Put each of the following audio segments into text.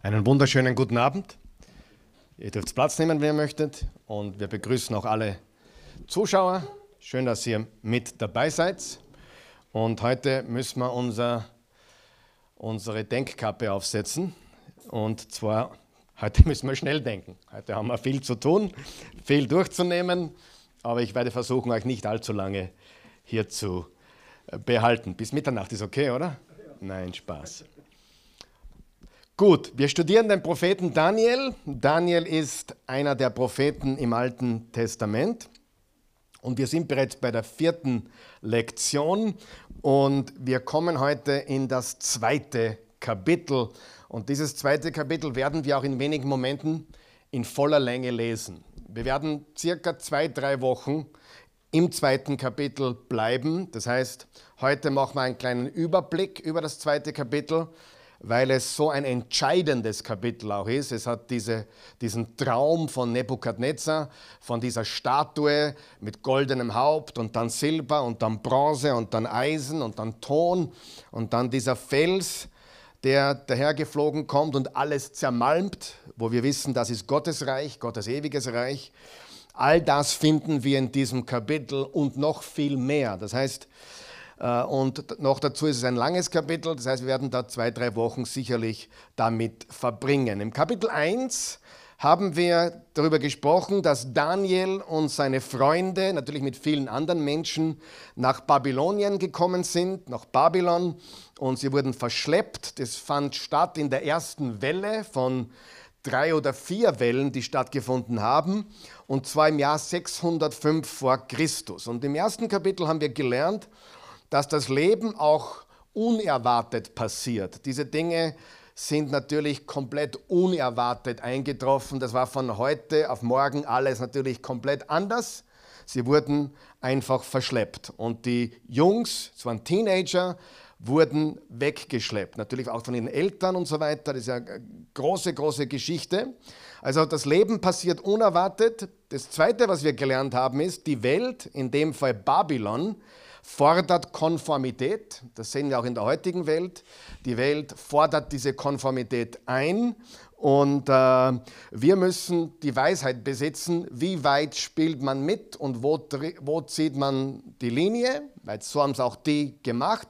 Einen wunderschönen guten Abend. Ihr dürft Platz nehmen, wenn ihr möchtet. Und wir begrüßen auch alle Zuschauer. Schön, dass ihr mit dabei seid. Und heute müssen wir unser, unsere Denkkappe aufsetzen. Und zwar, heute müssen wir schnell denken. Heute haben wir viel zu tun, viel durchzunehmen. Aber ich werde versuchen, euch nicht allzu lange hier zu äh, behalten. Bis Mitternacht ist okay, oder? Nein, Spaß. Gut, wir studieren den Propheten Daniel. Daniel ist einer der Propheten im Alten Testament. Und wir sind bereits bei der vierten Lektion und wir kommen heute in das zweite Kapitel. Und dieses zweite Kapitel werden wir auch in wenigen Momenten in voller Länge lesen. Wir werden circa zwei, drei Wochen im zweiten Kapitel bleiben. Das heißt, heute machen wir einen kleinen Überblick über das zweite Kapitel weil es so ein entscheidendes Kapitel auch ist. Es hat diese, diesen Traum von Nebukadnezar, von dieser Statue mit goldenem Haupt und dann Silber und dann Bronze und dann Eisen und dann Ton und dann dieser Fels, der dahergeflogen kommt und alles zermalmt, wo wir wissen, das ist Gottes Reich, Gottes ewiges Reich. All das finden wir in diesem Kapitel und noch viel mehr. Das heißt, und noch dazu ist es ein langes Kapitel, das heißt, wir werden da zwei, drei Wochen sicherlich damit verbringen. Im Kapitel 1 haben wir darüber gesprochen, dass Daniel und seine Freunde, natürlich mit vielen anderen Menschen, nach Babylonien gekommen sind, nach Babylon, und sie wurden verschleppt. Das fand statt in der ersten Welle von drei oder vier Wellen, die stattgefunden haben, und zwar im Jahr 605 vor Christus. Und im ersten Kapitel haben wir gelernt, dass das Leben auch unerwartet passiert. Diese Dinge sind natürlich komplett unerwartet eingetroffen. Das war von heute auf morgen alles natürlich komplett anders. Sie wurden einfach verschleppt. Und die Jungs, es waren Teenager, wurden weggeschleppt. Natürlich auch von ihren Eltern und so weiter. Das ist ja eine große, große Geschichte. Also das Leben passiert unerwartet. Das Zweite, was wir gelernt haben, ist, die Welt, in dem Fall Babylon, fordert Konformität. Das sehen wir auch in der heutigen Welt. Die Welt fordert diese Konformität ein und äh, wir müssen die Weisheit besitzen, wie weit spielt man mit und wo, wo zieht man die Linie, weil so haben es auch die gemacht.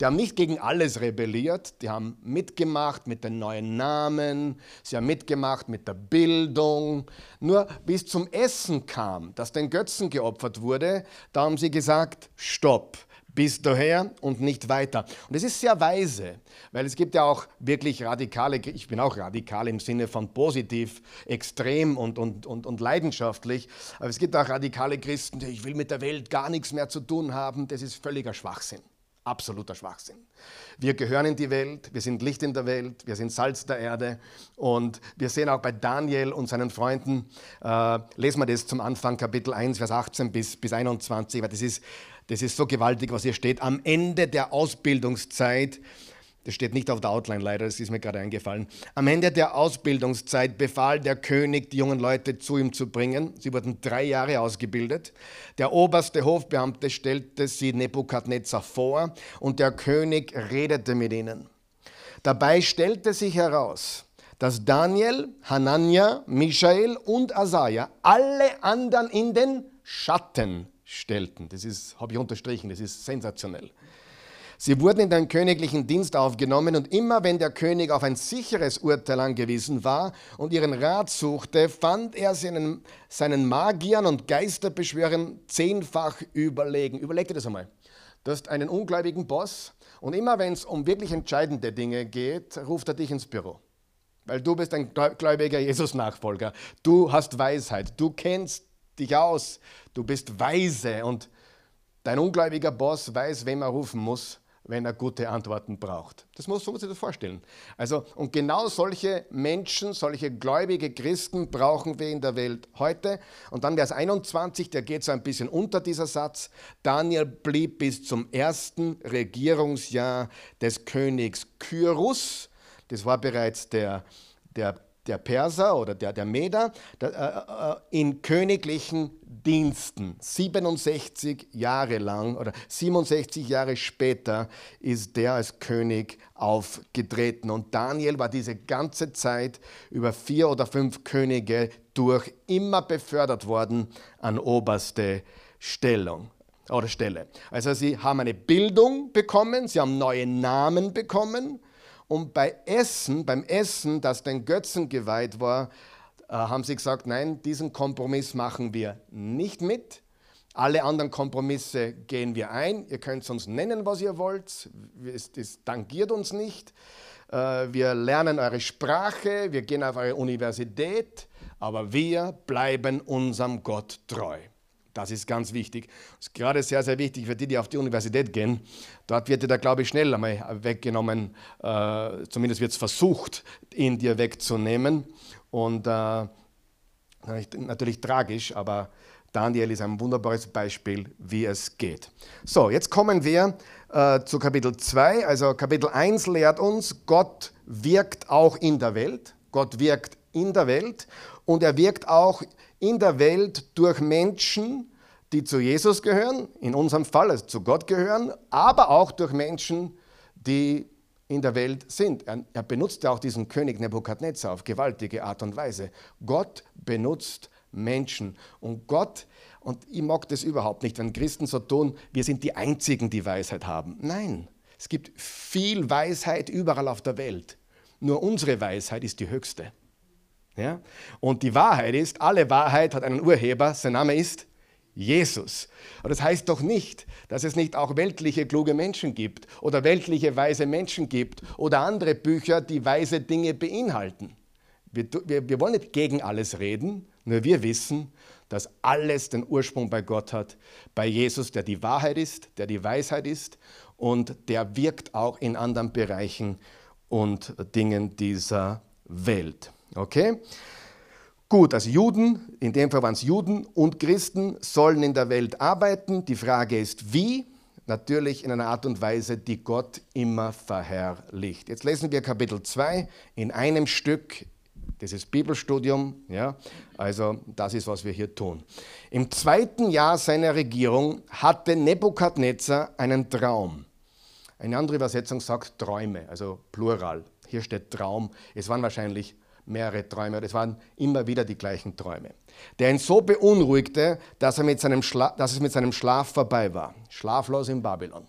Die haben nicht gegen alles rebelliert, die haben mitgemacht mit den neuen Namen, sie haben mitgemacht mit der Bildung. Nur bis zum Essen kam, dass den Götzen geopfert wurde, da haben sie gesagt, stopp bis daher und nicht weiter. Und es ist sehr weise, weil es gibt ja auch wirklich radikale, ich bin auch radikal im Sinne von positiv, extrem und, und, und, und leidenschaftlich, aber es gibt auch radikale Christen, die ich will mit der Welt gar nichts mehr zu tun haben, das ist völliger Schwachsinn. Absoluter Schwachsinn. Wir gehören in die Welt, wir sind Licht in der Welt, wir sind Salz der Erde und wir sehen auch bei Daniel und seinen Freunden, äh, lesen wir das zum Anfang, Kapitel 1, Vers 18 bis, bis 21, weil das ist, das ist so gewaltig, was hier steht. Am Ende der Ausbildungszeit das steht nicht auf der Outline leider, das ist mir gerade eingefallen. Am Ende der Ausbildungszeit befahl der König, die jungen Leute zu ihm zu bringen. Sie wurden drei Jahre ausgebildet. Der oberste Hofbeamte stellte sie Nebukadnezar vor und der König redete mit ihnen. Dabei stellte sich heraus, dass Daniel, Hanania, Michael und Asaja alle anderen in den Schatten stellten. Das habe ich unterstrichen, das ist sensationell. Sie wurden in den königlichen Dienst aufgenommen und immer wenn der König auf ein sicheres Urteil angewiesen war und ihren Rat suchte, fand er seinen, seinen Magiern und Geisterbeschwörern zehnfach überlegen. Überleg dir das einmal. Du hast einen ungläubigen Boss und immer wenn es um wirklich entscheidende Dinge geht, ruft er dich ins Büro. Weil du bist ein gläubiger Jesus-Nachfolger. Du hast Weisheit. Du kennst dich aus. Du bist weise und dein ungläubiger Boss weiß, wem er rufen muss wenn er gute Antworten braucht. Das muss, so muss ich das vorstellen. Also, und genau solche Menschen, solche gläubige Christen brauchen wir in der Welt heute. Und dann Vers 21, der geht so ein bisschen unter dieser Satz. Daniel blieb bis zum ersten Regierungsjahr des Königs Kyrus. Das war bereits der, der der Perser oder der, der Meder, der, äh, in königlichen Diensten. 67 Jahre lang oder 67 Jahre später ist der als König aufgetreten. Und Daniel war diese ganze Zeit über vier oder fünf Könige durch immer befördert worden an oberste Stellung oder Stelle. Also sie haben eine Bildung bekommen, sie haben neue Namen bekommen und bei Essen, beim Essen, das den Götzen geweiht war, äh, haben sie gesagt, nein, diesen Kompromiss machen wir nicht mit. Alle anderen Kompromisse gehen wir ein. Ihr könnt uns nennen, was ihr wollt. Das tangiert uns nicht. Äh, wir lernen eure Sprache, wir gehen auf eure Universität, aber wir bleiben unserem Gott treu. Das ist ganz wichtig. Das ist gerade sehr, sehr wichtig für die, die auf die Universität gehen. Dort wird dir der Glaube schnell einmal weggenommen. Äh, zumindest wird es versucht, ihn dir wegzunehmen. Und äh, natürlich tragisch, aber Daniel ist ein wunderbares Beispiel, wie es geht. So, jetzt kommen wir äh, zu Kapitel 2. Also Kapitel 1 lehrt uns, Gott wirkt auch in der Welt. Gott wirkt in der Welt und er wirkt auch in der Welt durch Menschen, die zu Jesus gehören, in unserem Fall also zu Gott gehören, aber auch durch Menschen, die in der Welt sind. Er, benutzt ja auch diesen König Nebukadnezar auf gewaltige Art und Weise. Gott benutzt Menschen und Gott, und ich mag das überhaupt nicht, wenn Christen so tun, wir sind die Einzigen, die Weisheit haben. Nein, es gibt viel Weisheit überall auf der Welt. Nur unsere Weisheit ist die höchste. Ja? Und die Wahrheit ist, alle Wahrheit hat einen Urheber, sein Name ist Jesus. Und das heißt doch nicht, dass es nicht auch weltliche kluge Menschen gibt oder weltliche weise Menschen gibt oder andere Bücher, die weise Dinge beinhalten. Wir, wir, wir wollen nicht gegen alles reden, nur wir wissen, dass alles den Ursprung bei Gott hat, bei Jesus, der die Wahrheit ist, der die Weisheit ist und der wirkt auch in anderen Bereichen und Dingen dieser Welt. Okay? Gut, also Juden, in dem Fall waren es Juden und Christen, sollen in der Welt arbeiten. Die Frage ist, wie? Natürlich in einer Art und Weise, die Gott immer verherrlicht. Jetzt lesen wir Kapitel 2 in einem Stück, dieses Bibelstudium. Ja? Also das ist, was wir hier tun. Im zweiten Jahr seiner Regierung hatte Nebukadnezar einen Traum. Eine andere Übersetzung sagt Träume, also Plural. Hier steht Traum. Es waren wahrscheinlich mehrere Träume, es waren immer wieder die gleichen Träume, der ihn so beunruhigte, dass, er mit seinem dass es mit seinem Schlaf vorbei war. Schlaflos in Babylon.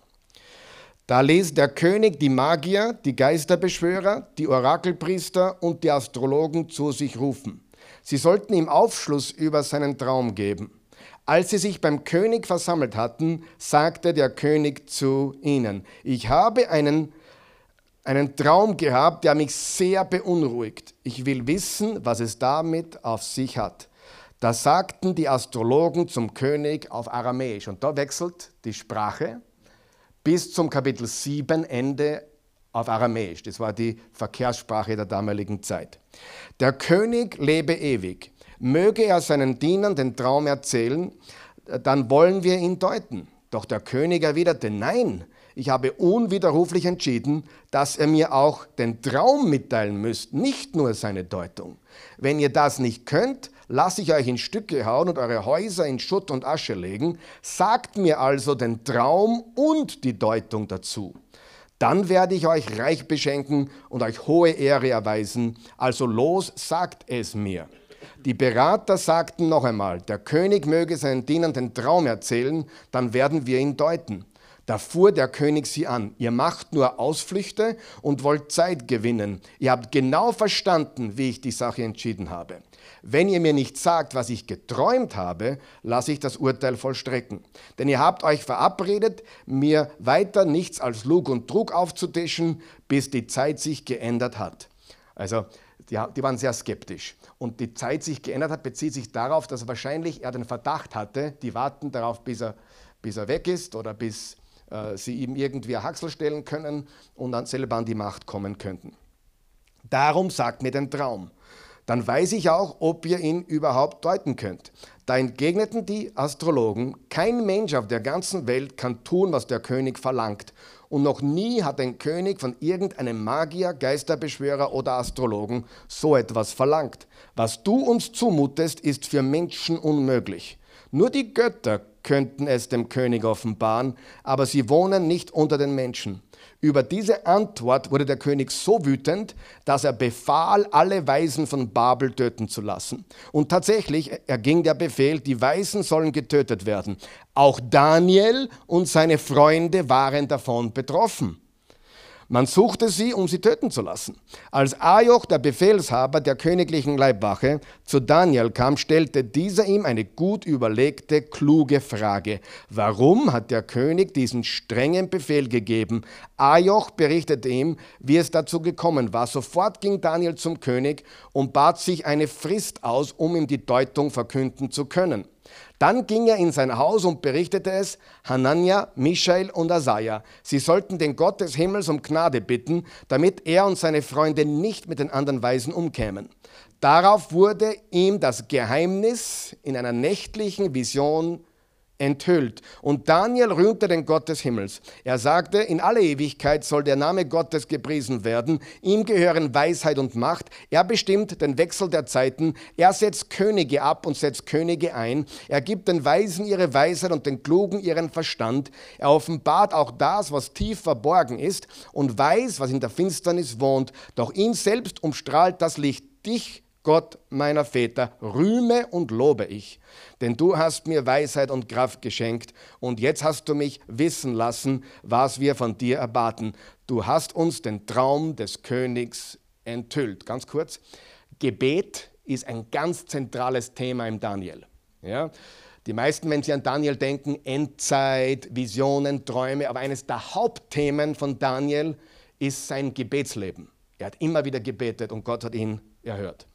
Da ließ der König die Magier, die Geisterbeschwörer, die Orakelpriester und die Astrologen zu sich rufen. Sie sollten ihm Aufschluss über seinen Traum geben. Als sie sich beim König versammelt hatten, sagte der König zu ihnen, ich habe einen einen Traum gehabt, der mich sehr beunruhigt. Ich will wissen, was es damit auf sich hat. Da sagten die Astrologen zum König auf Aramäisch. Und da wechselt die Sprache bis zum Kapitel 7 Ende auf Aramäisch. Das war die Verkehrssprache der damaligen Zeit. Der König lebe ewig. Möge er seinen Dienern den Traum erzählen, dann wollen wir ihn deuten. Doch der König erwiderte, nein, ich habe unwiderruflich entschieden, dass ihr mir auch den Traum mitteilen müsst, nicht nur seine Deutung. Wenn ihr das nicht könnt, lasse ich euch in Stücke hauen und eure Häuser in Schutt und Asche legen. Sagt mir also den Traum und die Deutung dazu. Dann werde ich euch reich beschenken und euch hohe Ehre erweisen. Also los, sagt es mir. Die Berater sagten noch einmal, der König möge seinen Dienern den Traum erzählen, dann werden wir ihn deuten. Da fuhr der König sie an. Ihr macht nur Ausflüchte und wollt Zeit gewinnen. Ihr habt genau verstanden, wie ich die Sache entschieden habe. Wenn ihr mir nicht sagt, was ich geträumt habe, lasse ich das Urteil vollstrecken. Denn ihr habt euch verabredet, mir weiter nichts als Lug und Trug aufzutischen, bis die Zeit sich geändert hat. Also, die, die waren sehr skeptisch. Und die Zeit sich geändert hat, bezieht sich darauf, dass wahrscheinlich er den Verdacht hatte, die warten darauf, bis er, bis er weg ist oder bis äh, sie ihm irgendwie Haxel stellen können und dann selber an die Macht kommen könnten. Darum sagt mir den Traum. Dann weiß ich auch, ob ihr ihn überhaupt deuten könnt. Da entgegneten die Astrologen, kein Mensch auf der ganzen Welt kann tun, was der König verlangt. und noch nie hat ein König von irgendeinem Magier, Geisterbeschwörer oder Astrologen so etwas verlangt. Was du uns zumutest, ist für Menschen unmöglich. Nur die Götter könnten es dem König offenbaren, aber sie wohnen nicht unter den Menschen. Über diese Antwort wurde der König so wütend, dass er befahl, alle Weisen von Babel töten zu lassen. Und tatsächlich erging der Befehl, die Weisen sollen getötet werden. Auch Daniel und seine Freunde waren davon betroffen. Man suchte sie, um sie töten zu lassen. Als Ajoch, der Befehlshaber der königlichen Leibwache, zu Daniel kam, stellte dieser ihm eine gut überlegte, kluge Frage. Warum hat der König diesen strengen Befehl gegeben? Ajoch berichtete ihm, wie es dazu gekommen war. Sofort ging Daniel zum König und bat sich eine Frist aus, um ihm die Deutung verkünden zu können. Dann ging er in sein Haus und berichtete es Hanania, Michael und Asaja. Sie sollten den Gott des Himmels um Gnade bitten, damit er und seine Freunde nicht mit den anderen Weisen umkämen. Darauf wurde ihm das Geheimnis in einer nächtlichen Vision enthüllt. Und Daniel rühmte den Gott des Himmels. Er sagte, in aller Ewigkeit soll der Name Gottes gepriesen werden. Ihm gehören Weisheit und Macht. Er bestimmt den Wechsel der Zeiten. Er setzt Könige ab und setzt Könige ein. Er gibt den Weisen ihre Weisheit und den Klugen ihren Verstand. Er offenbart auch das, was tief verborgen ist und weiß, was in der Finsternis wohnt. Doch ihn selbst umstrahlt das Licht. Dich Gott meiner Väter, rühme und lobe ich, denn du hast mir Weisheit und Kraft geschenkt und jetzt hast du mich wissen lassen, was wir von dir erbaten. Du hast uns den Traum des Königs enthüllt. Ganz kurz, Gebet ist ein ganz zentrales Thema im Daniel. Ja? Die meisten, wenn sie an Daniel denken, Endzeit, Visionen, Träume, aber eines der Hauptthemen von Daniel ist sein Gebetsleben. Er hat immer wieder gebetet und Gott hat ihn erhört.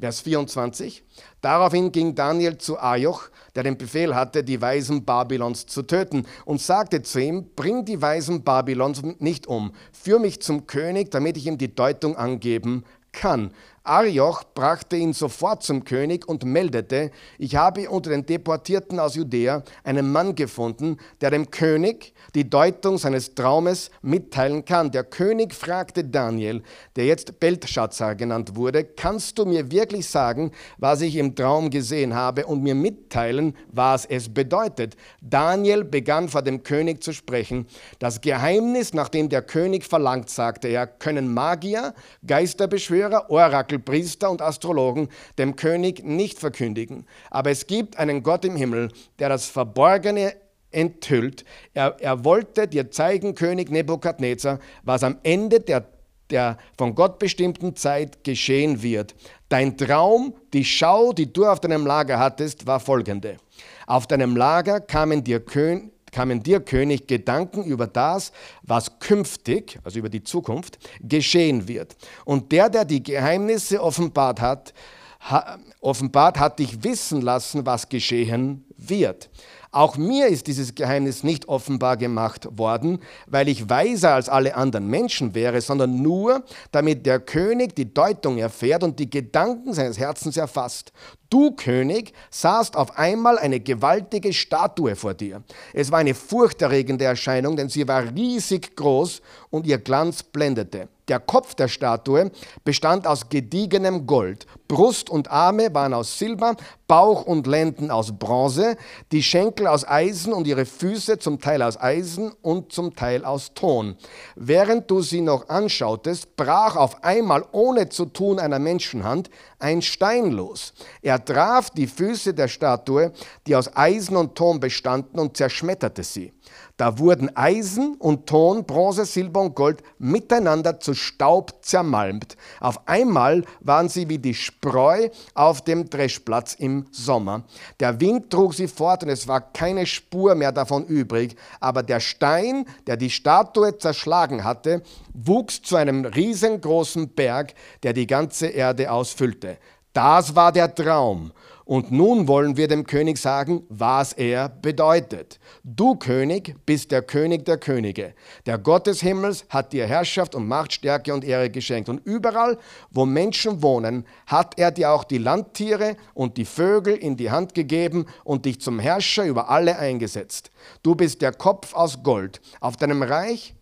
Vers 24. Daraufhin ging Daniel zu Ajoch, der den Befehl hatte, die Weisen Babylons zu töten, und sagte zu ihm, bring die Weisen Babylons nicht um, führ mich zum König, damit ich ihm die Deutung angeben kann. Arioch brachte ihn sofort zum König und meldete, ich habe unter den Deportierten aus Judäa einen Mann gefunden, der dem König die Deutung seines Traumes mitteilen kann. Der König fragte Daniel, der jetzt Beltschazzar genannt wurde, kannst du mir wirklich sagen, was ich im Traum gesehen habe und mir mitteilen, was es bedeutet? Daniel begann vor dem König zu sprechen. Das Geheimnis, nach dem der König verlangt, sagte er, können Magier, Geisterbeschwörer, Orakel, Priester und Astrologen dem König nicht verkündigen. Aber es gibt einen Gott im Himmel, der das Verborgene enthüllt. Er, er wollte dir zeigen, König Nebukadnezar, was am Ende der, der von Gott bestimmten Zeit geschehen wird. Dein Traum, die Schau, die du auf deinem Lager hattest, war folgende. Auf deinem Lager kamen dir Kön kamen dir, König, Gedanken über das, was künftig, also über die Zukunft, geschehen wird. Und der, der die Geheimnisse offenbart hat, ha, offenbart hat dich wissen lassen, was geschehen wird. Auch mir ist dieses Geheimnis nicht offenbar gemacht worden, weil ich weiser als alle anderen Menschen wäre, sondern nur, damit der König die Deutung erfährt und die Gedanken seines Herzens erfasst. Du, König, sahst auf einmal eine gewaltige Statue vor dir. Es war eine furchterregende Erscheinung, denn sie war riesig groß und ihr Glanz blendete. Der Kopf der Statue bestand aus gediegenem Gold. Brust und Arme waren aus Silber, Bauch und Lenden aus Bronze, die Schenkel aus Eisen und ihre Füße zum Teil aus Eisen und zum Teil aus Ton. Während du sie noch anschautest, brach auf einmal ohne zu tun einer Menschenhand ein Stein los. Er traf die Füße der Statue, die aus Eisen und Ton bestanden, und zerschmetterte sie. Da wurden Eisen und Ton, Bronze, Silber und Gold miteinander zu Staub zermalmt. Auf einmal waren sie wie die Spreu auf dem Dreschplatz im Sommer. Der Wind trug sie fort und es war keine Spur mehr davon übrig. Aber der Stein, der die Statue zerschlagen hatte, wuchs zu einem riesengroßen Berg, der die ganze Erde ausfüllte. Das war der Traum. Und nun wollen wir dem König sagen, was er bedeutet. Du König bist der König der Könige. Der Gott des Himmels hat dir Herrschaft und Macht, Stärke und Ehre geschenkt. Und überall, wo Menschen wohnen, hat er dir auch die Landtiere und die Vögel in die Hand gegeben und dich zum Herrscher über alle eingesetzt. Du bist der Kopf aus Gold. Auf deinem Reich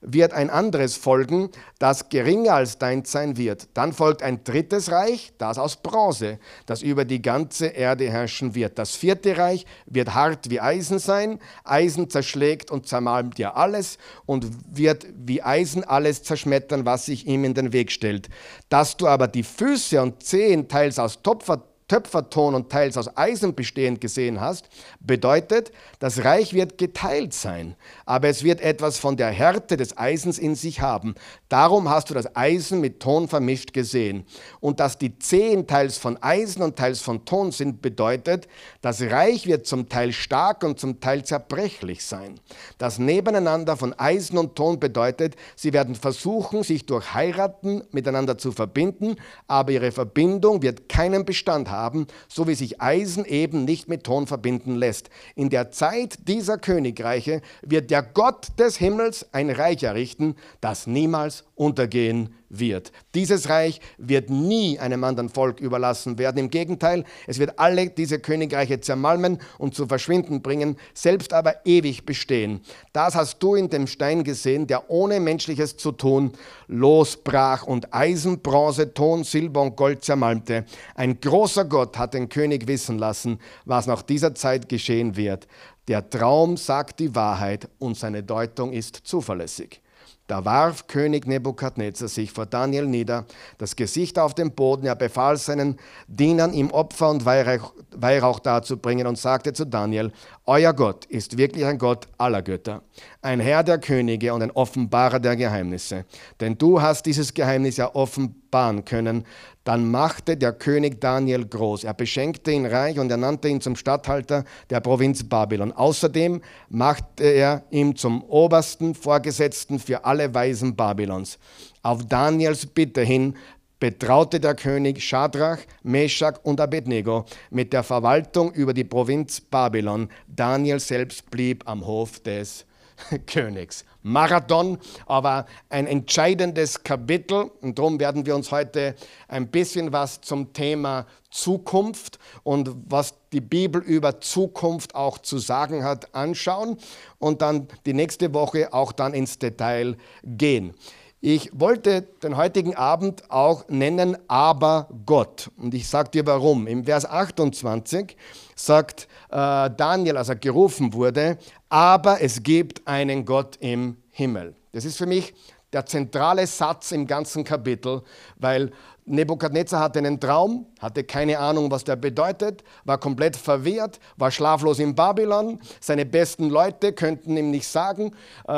wird ein anderes folgen, das geringer als dein sein wird. Dann folgt ein drittes Reich, das aus Bronze, das über die ganze Erde herrschen wird. Das vierte Reich wird hart wie Eisen sein. Eisen zerschlägt und zermalmt ja alles und wird wie Eisen alles zerschmettern, was sich ihm in den Weg stellt. Dass du aber die Füße und Zehen teils aus Topfer Töpferton und teils aus Eisen bestehend gesehen hast, bedeutet, das Reich wird geteilt sein, aber es wird etwas von der Härte des Eisens in sich haben. Darum hast du das Eisen mit Ton vermischt gesehen. Und dass die Zehen teils von Eisen und teils von Ton sind, bedeutet, das Reich wird zum Teil stark und zum Teil zerbrechlich sein. Das Nebeneinander von Eisen und Ton bedeutet, sie werden versuchen, sich durch Heiraten miteinander zu verbinden, aber ihre Verbindung wird keinen Bestand haben haben, so wie sich Eisen eben nicht mit Ton verbinden lässt. In der Zeit dieser Königreiche wird der Gott des Himmels ein Reich errichten, das niemals untergehen wird. Dieses Reich wird nie einem anderen Volk überlassen werden. Im Gegenteil, es wird alle diese Königreiche zermalmen und zu verschwinden bringen, selbst aber ewig bestehen. Das hast du in dem Stein gesehen, der ohne menschliches zu tun losbrach und Eisen, Bronze, Ton, Silber und Gold zermalmte. Ein großer Gott hat den König wissen lassen, was nach dieser Zeit geschehen wird. Der Traum sagt die Wahrheit und seine Deutung ist zuverlässig. Da warf König Nebukadnezar sich vor Daniel nieder, das Gesicht auf den Boden. Er befahl seinen Dienern, ihm Opfer und Weihrauch, Weihrauch darzubringen und sagte zu Daniel: Euer Gott ist wirklich ein Gott aller Götter, ein Herr der Könige und ein Offenbarer der Geheimnisse. Denn du hast dieses Geheimnis ja offenbaren können, dann machte der König Daniel groß. Er beschenkte ihn reich und er nannte ihn zum Statthalter der Provinz Babylon. Außerdem machte er ihn zum obersten Vorgesetzten für alle Weisen Babylons. Auf Daniels Bitte hin betraute der König Schadrach, Meshach und Abednego mit der Verwaltung über die Provinz Babylon. Daniel selbst blieb am Hof des Königs. Marathon, aber ein entscheidendes Kapitel. Und darum werden wir uns heute ein bisschen was zum Thema Zukunft und was die Bibel über Zukunft auch zu sagen hat, anschauen und dann die nächste Woche auch dann ins Detail gehen. Ich wollte den heutigen Abend auch nennen, aber Gott. Und ich sage dir warum. Im Vers 28 sagt äh, Daniel, als er gerufen wurde, aber es gibt einen Gott im Himmel. Das ist für mich der zentrale Satz im ganzen Kapitel, weil Nebukadnezar hatte einen Traum, hatte keine Ahnung, was der bedeutet, war komplett verwirrt, war schlaflos in Babylon. Seine besten Leute könnten ihm nicht sagen, äh,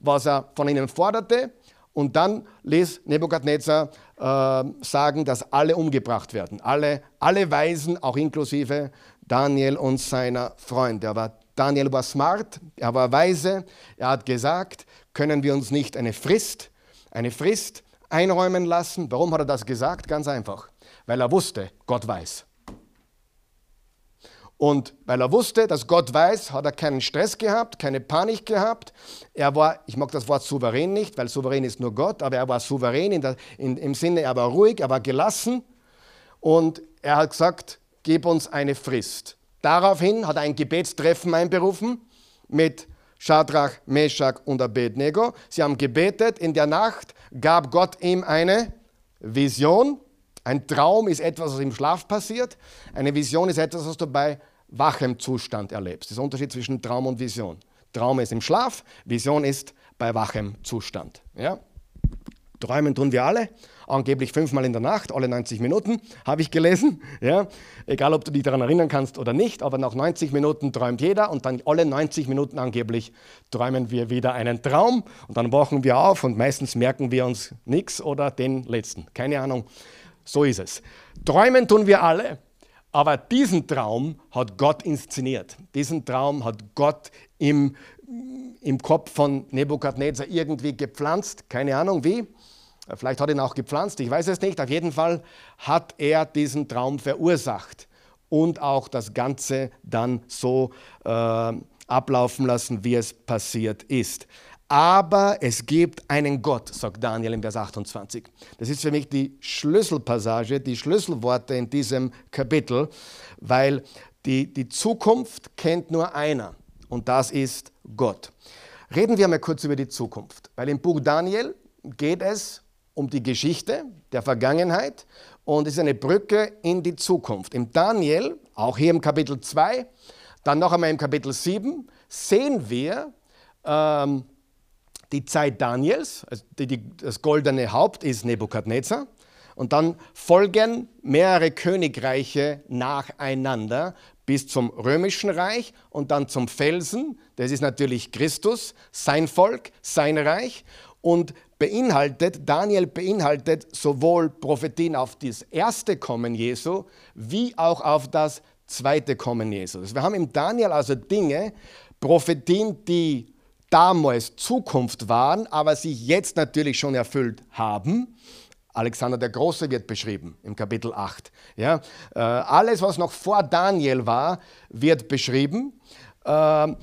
was er von ihnen forderte. Und dann ließ Nebukadnezar äh, sagen, dass alle umgebracht werden. Alle, alle Weisen, auch inklusive Daniel und seiner Freunde. Er war, Daniel war smart, er war weise. Er hat gesagt, können wir uns nicht eine Frist, eine Frist einräumen lassen. Warum hat er das gesagt? Ganz einfach. Weil er wusste, Gott weiß. Und weil er wusste, dass Gott weiß, hat er keinen Stress gehabt, keine Panik gehabt. Er war, ich mag das Wort souverän nicht, weil souverän ist nur Gott, aber er war souverän in der, in, im Sinne, er war ruhig, er war gelassen. Und er hat gesagt, gib uns eine Frist. Daraufhin hat er ein Gebetstreffen einberufen mit Shadrach, Meshach und Abednego. Sie haben gebetet. In der Nacht gab Gott ihm eine Vision. Ein Traum ist etwas, was im Schlaf passiert. Eine Vision ist etwas, was du bei wachem Zustand erlebst. Das ist der Unterschied zwischen Traum und Vision. Traum ist im Schlaf, Vision ist bei wachem Zustand. Ja? Träumen tun wir alle, angeblich fünfmal in der Nacht, alle 90 Minuten, habe ich gelesen. Ja? Egal, ob du dich daran erinnern kannst oder nicht, aber nach 90 Minuten träumt jeder und dann alle 90 Minuten angeblich träumen wir wieder einen Traum und dann wachen wir auf und meistens merken wir uns nichts oder den letzten. Keine Ahnung, so ist es. Träumen tun wir alle, aber diesen Traum hat Gott inszeniert. Diesen Traum hat Gott im, im Kopf von Nebukadnezar irgendwie gepflanzt, keine Ahnung wie. Vielleicht hat ihn auch gepflanzt, ich weiß es nicht. Auf jeden Fall hat er diesen Traum verursacht und auch das Ganze dann so äh, ablaufen lassen, wie es passiert ist. Aber es gibt einen Gott, sagt Daniel im Vers 28. Das ist für mich die Schlüsselpassage, die Schlüsselworte in diesem Kapitel, weil die, die Zukunft kennt nur einer und das ist Gott. Reden wir mal kurz über die Zukunft, weil im Buch Daniel geht es um die Geschichte der Vergangenheit und ist eine Brücke in die Zukunft. Im Daniel, auch hier im Kapitel 2, dann noch einmal im Kapitel 7, sehen wir ähm, die Zeit Daniels, also die, die, das goldene Haupt ist Nebukadnezar. Und dann folgen mehrere Königreiche nacheinander bis zum römischen Reich und dann zum Felsen. Das ist natürlich Christus, sein Volk, sein Reich. Und beinhaltet, Daniel beinhaltet sowohl Prophetien auf das erste Kommen Jesu, wie auch auf das zweite Kommen Jesu. Wir haben im Daniel also Dinge, Prophetien, die damals Zukunft waren, aber sich jetzt natürlich schon erfüllt haben. Alexander der Große wird beschrieben im Kapitel 8. Ja, äh, alles, was noch vor Daniel war, wird beschrieben äh,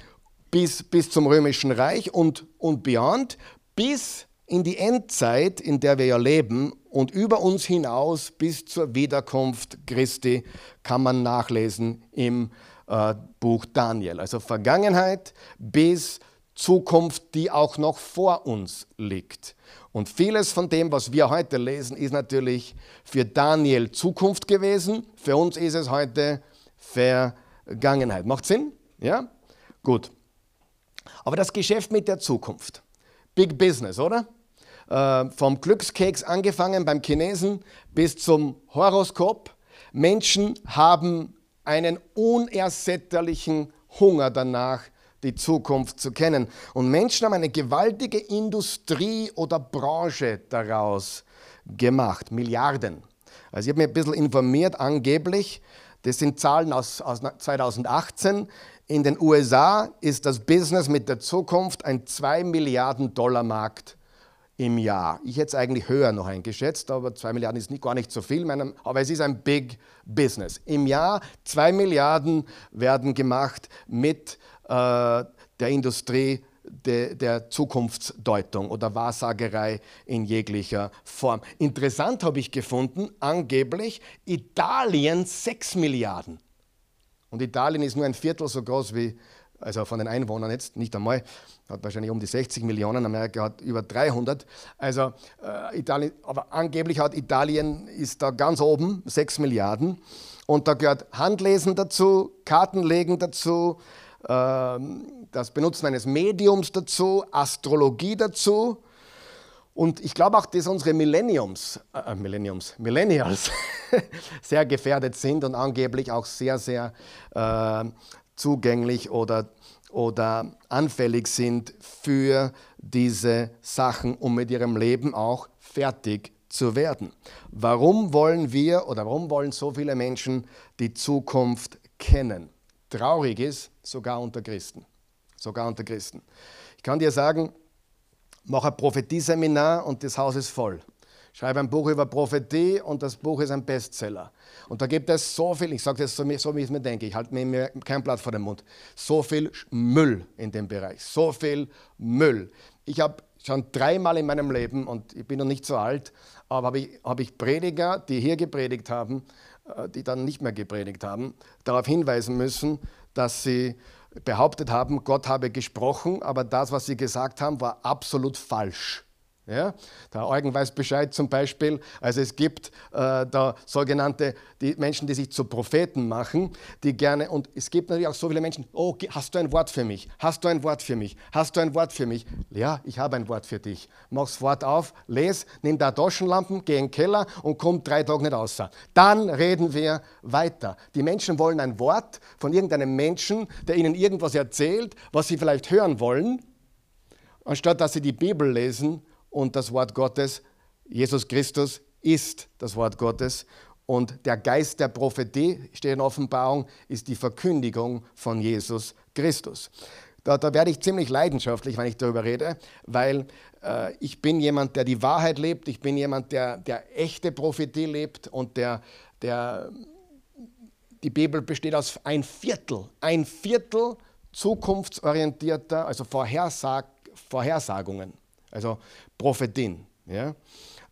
bis, bis zum Römischen Reich und, und beyond, bis in die Endzeit, in der wir ja leben und über uns hinaus bis zur Wiederkunft Christi kann man nachlesen im äh, Buch Daniel. Also Vergangenheit bis Zukunft, die auch noch vor uns liegt. Und vieles von dem, was wir heute lesen, ist natürlich für Daniel Zukunft gewesen. Für uns ist es heute Vergangenheit. Macht Sinn? Ja? Gut. Aber das Geschäft mit der Zukunft. Big Business, oder? Äh, vom Glückskeks angefangen beim Chinesen bis zum Horoskop. Menschen haben einen unersättlichen Hunger danach, die Zukunft zu kennen. Und Menschen haben eine gewaltige Industrie oder Branche daraus gemacht. Milliarden. Also ich habe mich ein bisschen informiert, angeblich, das sind Zahlen aus, aus 2018. In den USA ist das Business mit der Zukunft ein 2 Milliarden Dollar Markt im Jahr. Ich hätte es eigentlich höher noch eingeschätzt, aber 2 Milliarden ist nicht, gar nicht so viel, aber es ist ein Big Business. Im Jahr 2 Milliarden werden gemacht mit äh, der Industrie de, der Zukunftsdeutung oder Wahrsagerei in jeglicher Form. Interessant habe ich gefunden, angeblich Italien 6 Milliarden. Und Italien ist nur ein Viertel so groß wie, also von den Einwohnern jetzt, nicht einmal, hat wahrscheinlich um die 60 Millionen, Amerika hat über 300. Also äh, Italien, aber angeblich hat Italien, ist da ganz oben, 6 Milliarden. Und da gehört Handlesen dazu, Kartenlegen dazu, ähm, das Benutzen eines Mediums dazu, Astrologie dazu. Und ich glaube auch, dass unsere Millenniums, äh, Millenniums, Millennials sehr gefährdet sind und angeblich auch sehr, sehr äh, zugänglich oder, oder anfällig sind für diese Sachen, um mit ihrem Leben auch fertig zu werden. Warum wollen wir oder warum wollen so viele Menschen die Zukunft kennen? Traurig ist, sogar unter Christen. Sogar unter Christen. Ich kann dir sagen, mach ein Prophetie-Seminar und das Haus ist voll. Schreibe ein Buch über Prophetie und das Buch ist ein Bestseller. Und da gibt es so viel, ich sage das so, so, wie ich es mir denke, ich halte mir kein Blatt vor den Mund, so viel Müll in dem Bereich, so viel Müll. Ich habe schon dreimal in meinem Leben, und ich bin noch nicht so alt, aber habe ich, hab ich Prediger, die hier gepredigt haben, äh, die dann nicht mehr gepredigt haben, darauf hinweisen müssen, dass sie behauptet haben, Gott habe gesprochen, aber das, was sie gesagt haben, war absolut falsch. Ja? Der Eugen weiß Bescheid zum Beispiel. Also es gibt äh, da sogenannte die Menschen, die sich zu Propheten machen, die gerne, und es gibt natürlich auch so viele Menschen, oh, hast du ein Wort für mich? Hast du ein Wort für mich? Hast du ein Wort für mich? Ja, ich habe ein Wort für dich. Mach's Wort auf, les, nimm da Taschenlampen, geh in den Keller und komm drei Tage nicht raus. Dann reden wir weiter. Die Menschen wollen ein Wort von irgendeinem Menschen, der ihnen irgendwas erzählt, was sie vielleicht hören wollen, anstatt dass sie die Bibel lesen und das Wort Gottes. Jesus Christus ist das Wort Gottes und der Geist der Prophetie, steht in Offenbarung, ist die Verkündigung von Jesus Christus. Da, da werde ich ziemlich leidenschaftlich, wenn ich darüber rede, weil äh, ich bin jemand, der die Wahrheit lebt, ich bin jemand, der, der echte Prophetie lebt und der, der, die Bibel besteht aus ein Viertel, ein Viertel zukunftsorientierter, also Vorhersag, Vorhersagungen. Also Prophetien. Ja?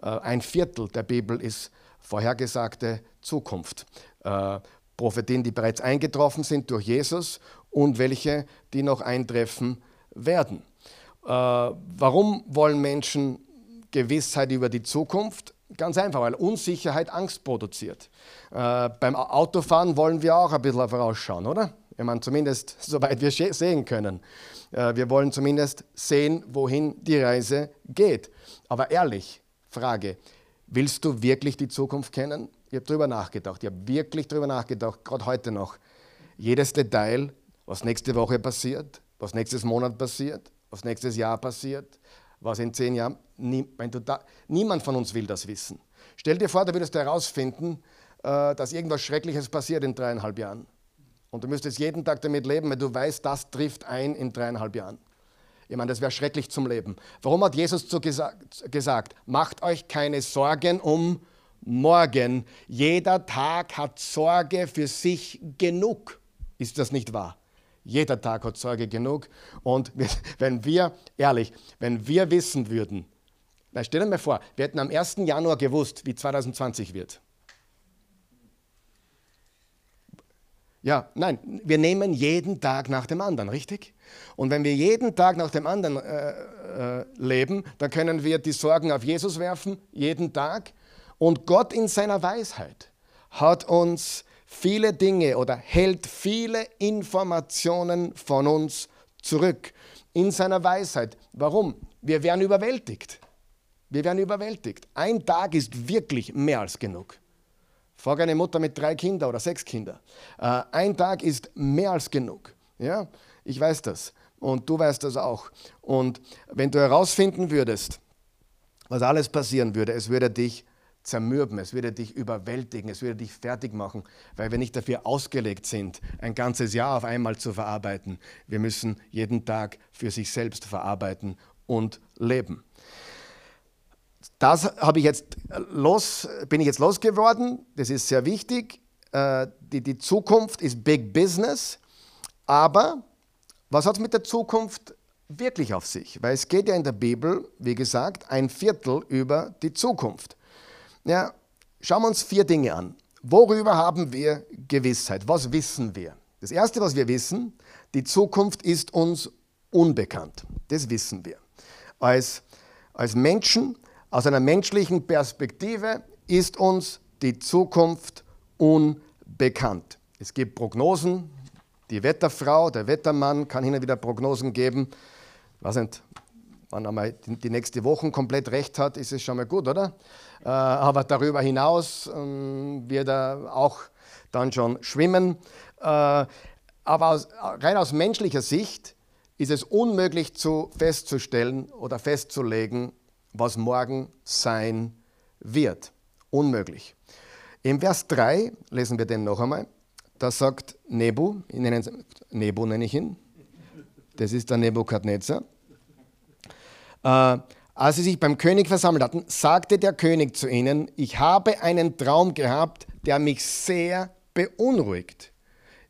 Äh, ein Viertel der Bibel ist vorhergesagte Zukunft. Äh, Prophetien, die bereits eingetroffen sind durch Jesus und welche, die noch eintreffen werden. warum wollen Menschen Gewissheit über die Zukunft? Ganz einfach, weil Unsicherheit Angst produziert. Äh, beim Autofahren wollen wir auch ein bisschen vorausschauen, oder? Ich meine, zumindest soweit wir sehen können. Äh, wir wollen zumindest sehen, wohin die Reise geht. Aber ehrlich, Frage, willst du wirklich die Zukunft kennen? Ich habe darüber nachgedacht. Ich habe wirklich darüber nachgedacht, gerade heute noch. Jedes Detail, was nächste Woche passiert, was nächstes Monat passiert, was nächstes Jahr passiert, was in zehn Jahren, nie, da, niemand von uns will das wissen. Stell dir vor, du würdest herausfinden, äh, dass irgendwas Schreckliches passiert in dreieinhalb Jahren. Und du müsstest jeden Tag damit leben, weil du weißt, das trifft ein in dreieinhalb Jahren. Ich meine, das wäre schrecklich zum Leben. Warum hat Jesus so gesagt, gesagt, macht euch keine Sorgen um morgen. Jeder Tag hat Sorge für sich genug. Ist das nicht wahr? Jeder Tag hat Sorge genug. Und wenn wir, ehrlich, wenn wir wissen würden, na, stell dir mal vor, wir hätten am 1. Januar gewusst, wie 2020 wird. Ja, nein, wir nehmen jeden Tag nach dem anderen, richtig? Und wenn wir jeden Tag nach dem anderen äh, äh, leben, dann können wir die Sorgen auf Jesus werfen, jeden Tag. Und Gott in seiner Weisheit hat uns viele Dinge oder hält viele Informationen von uns zurück. In seiner Weisheit. Warum? Wir werden überwältigt. Wir werden überwältigt. Ein Tag ist wirklich mehr als genug. Frag eine Mutter mit drei Kindern oder sechs Kindern. Äh, ein Tag ist mehr als genug. Ja, ich weiß das. Und du weißt das auch. Und wenn du herausfinden würdest, was alles passieren würde, es würde dich zermürben, es würde dich überwältigen, es würde dich fertig machen, weil wir nicht dafür ausgelegt sind, ein ganzes Jahr auf einmal zu verarbeiten. Wir müssen jeden Tag für sich selbst verarbeiten und leben. Das habe ich jetzt los, bin ich jetzt losgeworden. Das ist sehr wichtig. Äh, die, die Zukunft ist Big Business. Aber was hat es mit der Zukunft wirklich auf sich? Weil es geht ja in der Bibel, wie gesagt, ein Viertel über die Zukunft. Ja, schauen wir uns vier Dinge an. Worüber haben wir Gewissheit? Was wissen wir? Das Erste, was wir wissen, die Zukunft ist uns unbekannt. Das wissen wir. Als, als Menschen aus einer menschlichen Perspektive ist uns die Zukunft unbekannt. Es gibt Prognosen. Die Wetterfrau, der Wettermann kann hin und wieder Prognosen geben. Ich weiß nicht, wenn er mal die nächste Woche komplett recht hat, ist es schon mal gut, oder? Äh, aber darüber hinaus ähm, wird er auch dann schon schwimmen. Äh, aber rein aus menschlicher Sicht ist es unmöglich zu festzustellen oder festzulegen, was morgen sein wird. Unmöglich. Im Vers 3 lesen wir den noch einmal. Da sagt Nebu, nenne, Nebu nenne ich ihn, das ist der Nebukadnezar. Äh, als sie sich beim König versammelt hatten, sagte der König zu ihnen, ich habe einen Traum gehabt, der mich sehr beunruhigt.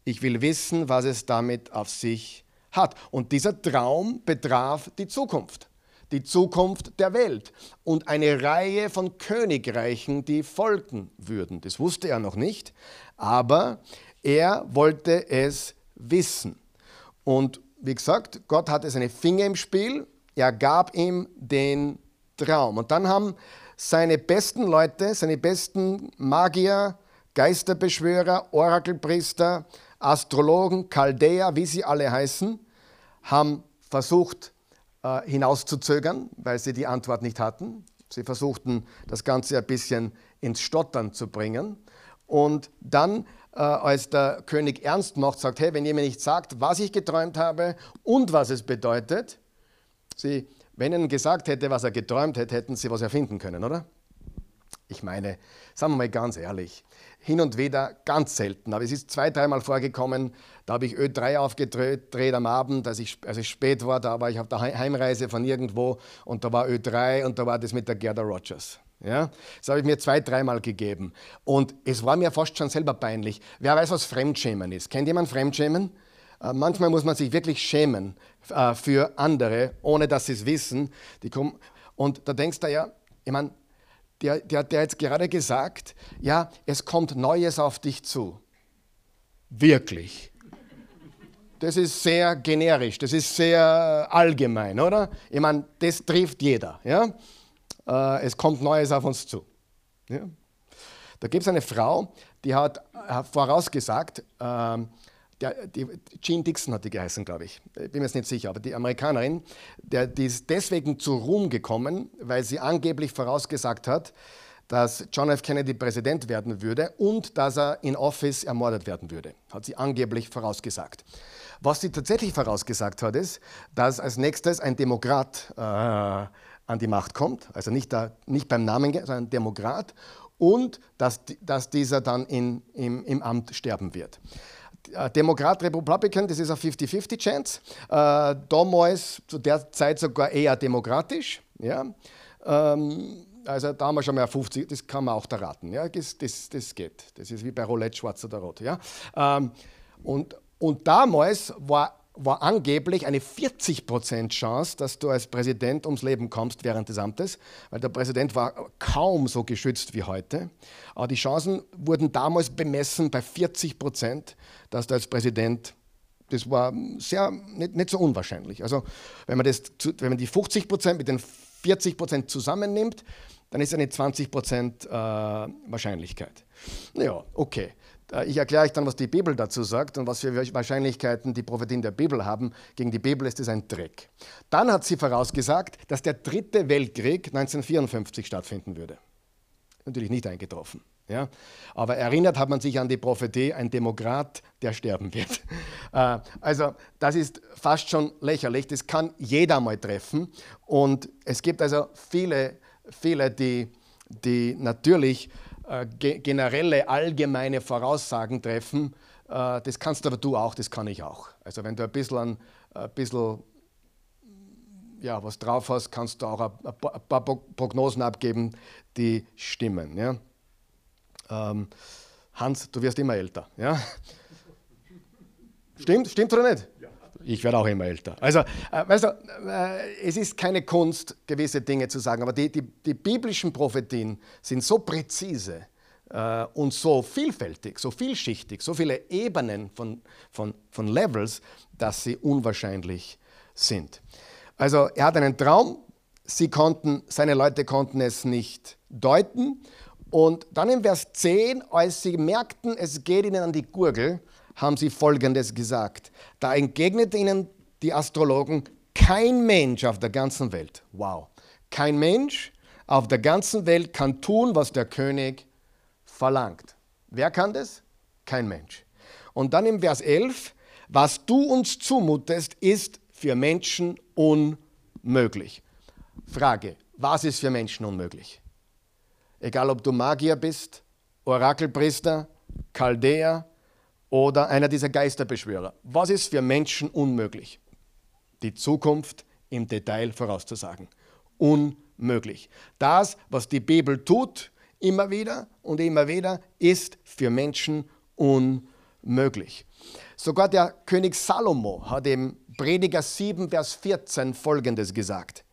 Ich will wissen, was es damit auf sich hat. Und dieser Traum betraf die Zukunft die Zukunft der Welt und eine Reihe von Königreichen, die folgen würden. Das wusste er noch nicht, aber er wollte es wissen. Und wie gesagt, Gott hatte seine Finger im Spiel, er gab ihm den Traum. Und dann haben seine besten Leute, seine besten Magier, Geisterbeschwörer, Orakelpriester, Astrologen, Chaldäer, wie sie alle heißen, haben versucht, äh, hinauszuzögern, weil sie die Antwort nicht hatten. Sie versuchten, das Ganze ein bisschen ins Stottern zu bringen. Und dann, äh, als der König ernst macht, sagt, hey, wenn ihr mir nicht sagt, was ich geträumt habe und was es bedeutet, sie, wenn er ihnen gesagt hätte, was er geträumt hätte, hätten sie was erfinden können, oder? Ich meine, sagen wir mal ganz ehrlich, hin und wieder, ganz selten, aber es ist zwei, dreimal vorgekommen, da habe ich Ö3 aufgedreht am Abend, als ich, als ich spät war, da war ich auf der Heimreise von irgendwo und da war Ö3 und da war das mit der Gerda Rogers. Ja, das habe ich mir zwei, dreimal gegeben. Und es war mir fast schon selber peinlich. Wer weiß, was Fremdschämen ist? Kennt jemand Fremdschämen? Äh, manchmal muss man sich wirklich schämen äh, für andere, ohne dass sie es wissen. Die kommen, und da denkst du ja, ich meine, der, der, der hat jetzt gerade gesagt, ja, es kommt Neues auf dich zu. Wirklich. das ist sehr generisch, das ist sehr allgemein, oder? Ich meine, das trifft jeder. Ja? Äh, es kommt Neues auf uns zu. Ja? Da gibt es eine Frau, die hat vorausgesagt, ähm, der, die, Jean Dixon hat die geheißen, glaube ich. Ich bin mir jetzt nicht sicher, aber die Amerikanerin, der, die ist deswegen zu Ruhm gekommen, weil sie angeblich vorausgesagt hat, dass John F. Kennedy Präsident werden würde und dass er in Office ermordet werden würde. Hat sie angeblich vorausgesagt. Was sie tatsächlich vorausgesagt hat, ist, dass als nächstes ein Demokrat äh, an die Macht kommt, also nicht, da, nicht beim Namen, sondern ein Demokrat, und dass, dass dieser dann in, im, im Amt sterben wird. Äh, Demokrat, Republican, das ist eine 50-50 Chance. Äh, damals zu der Zeit sogar eher demokratisch. Ja? Ähm, also da haben wir schon mal 50, das kann man auch da raten. Ja? Das, das, das geht. Das ist wie bei Roulette, schwarz oder rot. Ja? Ähm, und, und damals war, war angeblich eine 40% Chance, dass du als Präsident ums Leben kommst während des Amtes, weil der Präsident war kaum so geschützt wie heute. Aber die Chancen wurden damals bemessen bei 40%, dass du als Präsident das war sehr, nicht, nicht so unwahrscheinlich. Also, wenn man, das, wenn man die 50% mit den 40% zusammennimmt, dann ist eine 20% äh, Wahrscheinlichkeit. Ja, okay. Äh, ich erkläre euch dann, was die Bibel dazu sagt und was für Wahrscheinlichkeiten die Prophetien der Bibel haben. Gegen die Bibel ist es ein Dreck. Dann hat sie vorausgesagt, dass der dritte Weltkrieg 1954 stattfinden würde. Natürlich nicht eingetroffen. Ja? Aber erinnert hat man sich an die Prophetie, ein Demokrat, der sterben wird. Äh, also das ist fast schon lächerlich. Das kann jeder mal treffen. Und es gibt also viele viele, die, die natürlich ge generelle, allgemeine Voraussagen treffen. Äh, das kannst aber du auch, das kann ich auch. Also wenn du ein bisschen, ein bisschen ja, was drauf hast, kannst du auch ein, ein paar Prognosen abgeben, die stimmen. Ja? Ähm, Hans, du wirst immer älter. Ja? Stimmt, stimmt oder nicht? Ich werde auch immer älter. Also, äh, weißt du, äh, es ist keine Kunst, gewisse Dinge zu sagen, aber die, die, die biblischen Prophetien sind so präzise äh, und so vielfältig, so vielschichtig, so viele Ebenen von, von, von Levels, dass sie unwahrscheinlich sind. Also, er hat einen Traum, sie konnten, seine Leute konnten es nicht deuten. Und dann im Vers 10, als sie merkten, es geht ihnen an die Gurgel, haben sie Folgendes gesagt. Da entgegneten ihnen die Astrologen, kein Mensch auf der ganzen Welt, wow, kein Mensch auf der ganzen Welt kann tun, was der König verlangt. Wer kann das? Kein Mensch. Und dann im Vers 11, was du uns zumutest, ist für Menschen unmöglich. Frage, was ist für Menschen unmöglich? Egal ob du Magier bist, Orakelpriester, Chaldäer, oder einer dieser Geisterbeschwörer. Was ist für Menschen unmöglich? Die Zukunft im Detail vorauszusagen. Unmöglich. Das, was die Bibel tut, immer wieder und immer wieder, ist für Menschen unmöglich. Sogar der König Salomo hat im Prediger 7, Vers 14 folgendes gesagt.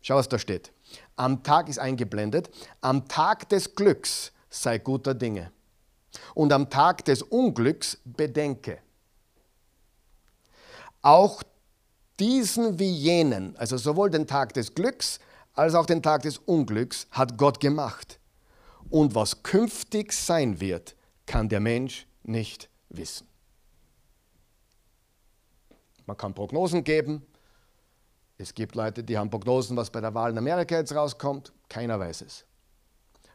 Schau, was da steht. Am Tag ist eingeblendet, am Tag des Glücks sei guter Dinge und am Tag des Unglücks bedenke. Auch diesen wie jenen, also sowohl den Tag des Glücks als auch den Tag des Unglücks, hat Gott gemacht. Und was künftig sein wird, kann der Mensch nicht wissen. Man kann Prognosen geben. Es gibt Leute, die haben Prognosen, was bei der Wahl in Amerika jetzt rauskommt. Keiner weiß es.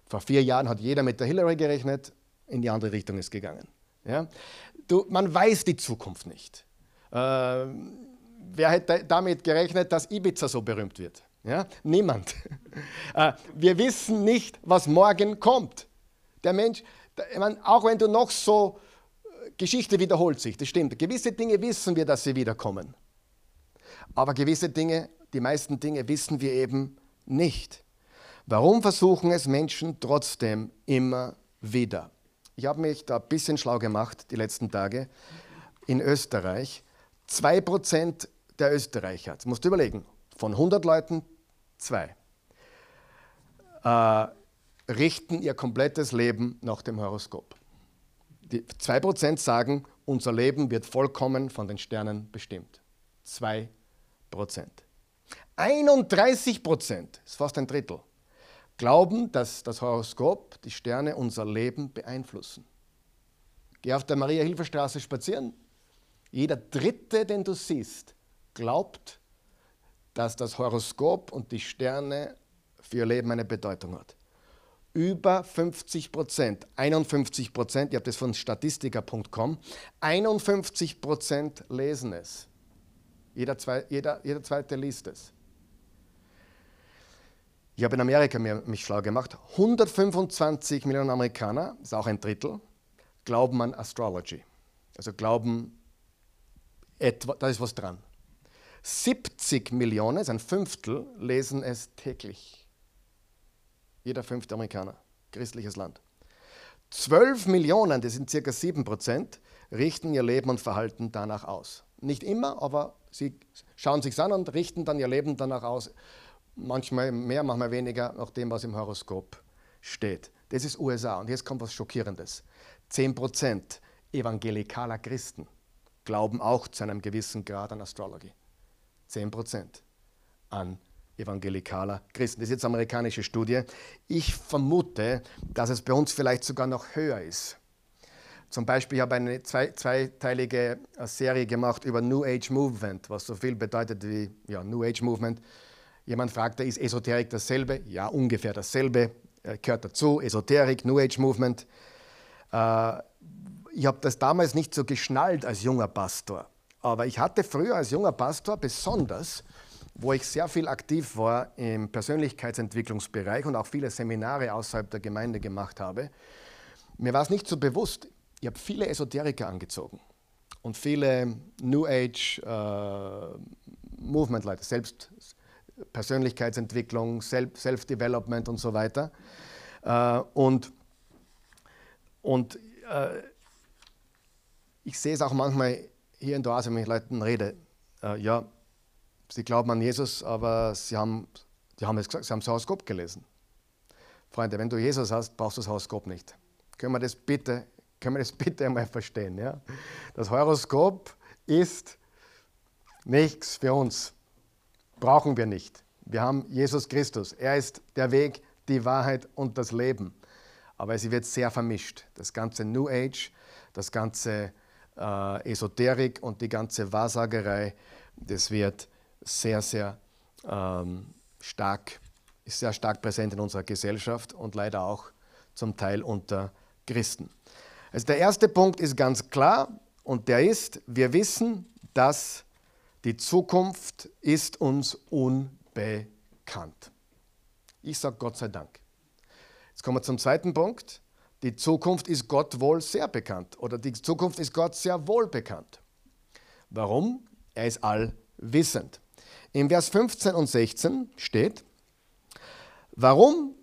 Vor vier Jahren hat jeder mit der Hillary gerechnet in die andere Richtung ist gegangen. Ja? Du, man weiß die Zukunft nicht. Äh, wer hätte damit gerechnet, dass Ibiza so berühmt wird? Ja? Niemand. äh, wir wissen nicht, was morgen kommt. Der Mensch, ich meine, auch wenn du noch so, äh, Geschichte wiederholt sich, das stimmt. Gewisse Dinge wissen wir, dass sie wiederkommen. Aber gewisse Dinge, die meisten Dinge wissen wir eben nicht. Warum versuchen es Menschen trotzdem immer wieder? Ich habe mich da ein bisschen schlau gemacht die letzten Tage. In Österreich, 2% der Österreicher, jetzt musst du überlegen, von 100 Leuten zwei, äh, richten ihr komplettes Leben nach dem Horoskop. Die 2% sagen, unser Leben wird vollkommen von den Sternen bestimmt. 2 Prozent. 31 Prozent, ist fast ein Drittel, glauben, dass das Horoskop, die Sterne unser Leben beeinflussen. Geh auf der Maria-Hilfer-Straße spazieren. Jeder Dritte, den du siehst, glaubt, dass das Horoskop und die Sterne für ihr Leben eine Bedeutung hat. Über 50 Prozent, 51 Prozent, ihr habt es von statistiker.com, 51 Prozent lesen es. Jeder, zwei, jeder, jeder zweite liest es. Ich habe in Amerika mich schlau gemacht. 125 Millionen Amerikaner, ist auch ein Drittel, glauben an Astrology. Also glauben, etwa, da ist was dran. 70 Millionen, ist ein Fünftel, lesen es täglich. Jeder fünfte Amerikaner, christliches Land. 12 Millionen, das sind circa 7 Prozent, richten ihr Leben und Verhalten danach aus. Nicht immer, aber sie schauen sich an und richten dann ihr Leben danach aus manchmal mehr, manchmal weniger, nach dem, was im Horoskop steht. Das ist USA. Und jetzt kommt was Schockierendes. 10% evangelikaler Christen glauben auch zu einem gewissen Grad an Astrologie. 10% an evangelikaler Christen. Das ist jetzt eine amerikanische Studie. Ich vermute, dass es bei uns vielleicht sogar noch höher ist. Zum Beispiel habe ich eine zwei, zweiteilige Serie gemacht über New Age Movement, was so viel bedeutet wie ja, New Age Movement. Jemand fragte, ist Esoterik dasselbe? Ja, ungefähr dasselbe. Äh, gehört dazu, Esoterik, New Age Movement. Äh, ich habe das damals nicht so geschnallt als junger Pastor. Aber ich hatte früher als junger Pastor besonders, wo ich sehr viel aktiv war im Persönlichkeitsentwicklungsbereich und auch viele Seminare außerhalb der Gemeinde gemacht habe, mir war es nicht so bewusst, ich habe viele Esoteriker angezogen und viele New Age äh, Movement-Leute, selbst Persönlichkeitsentwicklung, Self-Development und so weiter. Äh, und und äh, ich sehe es auch manchmal hier in der Oase, wenn ich Leuten rede. Äh, ja, sie glauben an Jesus, aber sie haben, die haben es gesagt, sie haben das Horoskop gelesen. Freunde, wenn du Jesus hast, brauchst du das Horoskop nicht. Können wir das bitte, können wir das bitte einmal verstehen? Ja? Das Horoskop ist nichts für uns. Brauchen wir nicht. Wir haben Jesus Christus. Er ist der Weg, die Wahrheit und das Leben. Aber sie wird sehr vermischt. Das ganze New Age, das ganze äh, Esoterik und die ganze Wahrsagerei, das wird sehr, sehr ähm, stark, ist sehr stark präsent in unserer Gesellschaft und leider auch zum Teil unter Christen. Also der erste Punkt ist ganz klar und der ist, wir wissen, dass die Zukunft ist uns unbekannt. Ich sage Gott sei Dank. Jetzt kommen wir zum zweiten Punkt. Die Zukunft ist Gott wohl sehr bekannt oder die Zukunft ist Gott sehr wohl bekannt. Warum? Er ist allwissend. Im Vers 15 und 16 steht, warum,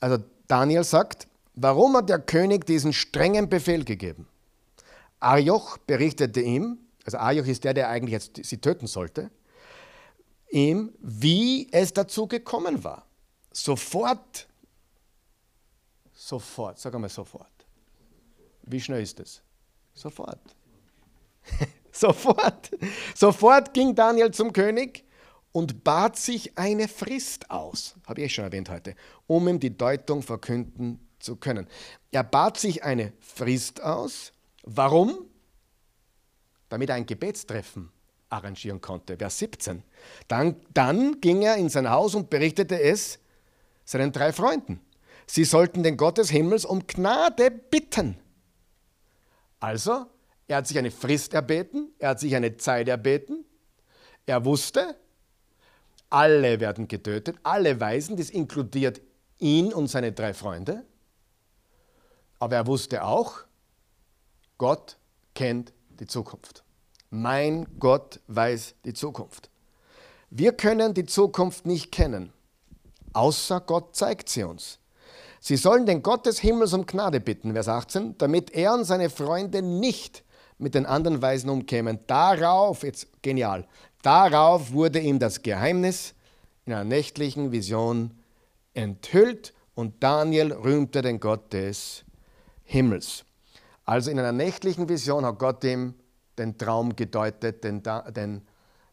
also Daniel sagt, warum hat der König diesen strengen Befehl gegeben? Arioch berichtete ihm, also Arioch ist der, der eigentlich jetzt sie töten sollte, ihm, wie es dazu gekommen war. Sofort, sofort, sag einmal sofort. Wie schnell ist es? Sofort. sofort. Sofort ging Daniel zum König und bat sich eine Frist aus, habe ich schon erwähnt heute, um ihm die Deutung verkünden zu können. Er bat sich eine Frist aus. Warum? Damit er ein Gebetstreffen arrangieren konnte. Vers 17. Dann, dann ging er in sein Haus und berichtete es seinen drei Freunden. Sie sollten den Gott des Himmels um Gnade bitten. Also, er hat sich eine Frist erbeten, er hat sich eine Zeit erbeten. Er wusste, alle werden getötet, alle Weisen, das inkludiert ihn und seine drei Freunde. Aber er wusste auch, Gott kennt die Zukunft. Mein Gott weiß die Zukunft. Wir können die Zukunft nicht kennen, außer Gott zeigt sie uns. Sie sollen den Gott des Himmels um Gnade bitten, Vers 18, damit er und seine Freunde nicht mit den anderen Weisen umkämen. Darauf, jetzt genial, darauf wurde ihm das Geheimnis in einer nächtlichen Vision enthüllt und Daniel rühmte den Gott des Himmels. Also in einer nächtlichen Vision hat Gott ihm den Traum gedeutet, den, den,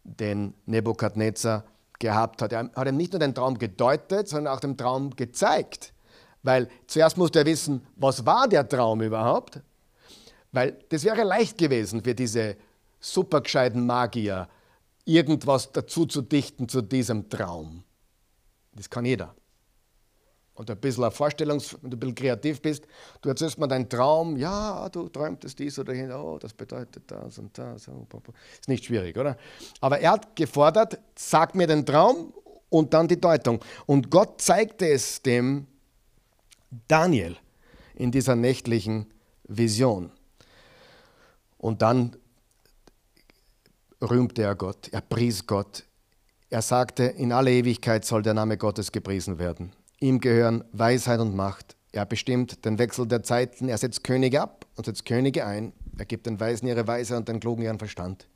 den Nebukadnezar gehabt hat. Er hat ihm nicht nur den Traum gedeutet, sondern auch den Traum gezeigt. Weil zuerst musste er wissen, was war der Traum überhaupt? Weil das wäre leicht gewesen für diese supergescheiten Magier, irgendwas dazu zu dichten zu diesem Traum. Das kann jeder. Und ein bisschen eine Vorstellungs-, du ein bisschen kreativ bist, du erzählst mir deinen Traum, ja, du träumtest dies oder hin, oh, das bedeutet das und das. Oh, ist nicht schwierig, oder? Aber er hat gefordert, sag mir den Traum und dann die Deutung. Und Gott zeigte es dem Daniel in dieser nächtlichen Vision. Und dann rühmte er Gott, er pries Gott. Er sagte, in aller Ewigkeit soll der Name Gottes gepriesen werden. Ihm gehören Weisheit und Macht. Er bestimmt den Wechsel der Zeiten, er setzt Könige ab und setzt Könige ein. Er gibt den Weisen ihre Weise und den Klugen ihren Verstand.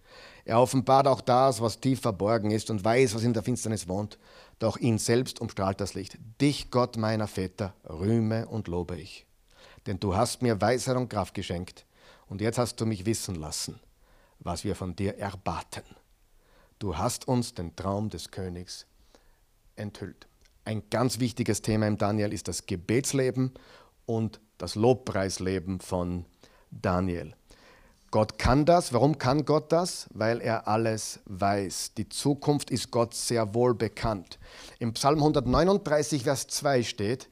Er offenbart auch das, was tief verborgen ist und weiß, was in der Finsternis wohnt. Doch ihn selbst umstrahlt das Licht. Dich, Gott meiner Väter, rühme und lobe ich. Denn du hast mir Weisheit und Kraft geschenkt und jetzt hast du mich wissen lassen, was wir von dir erbaten. Du hast uns den Traum des Königs enthüllt. Ein ganz wichtiges Thema im Daniel ist das Gebetsleben und das Lobpreisleben von Daniel. Gott kann das. Warum kann Gott das? Weil er alles weiß. Die Zukunft ist Gott sehr wohl bekannt. Im Psalm 139, Vers 2 steht,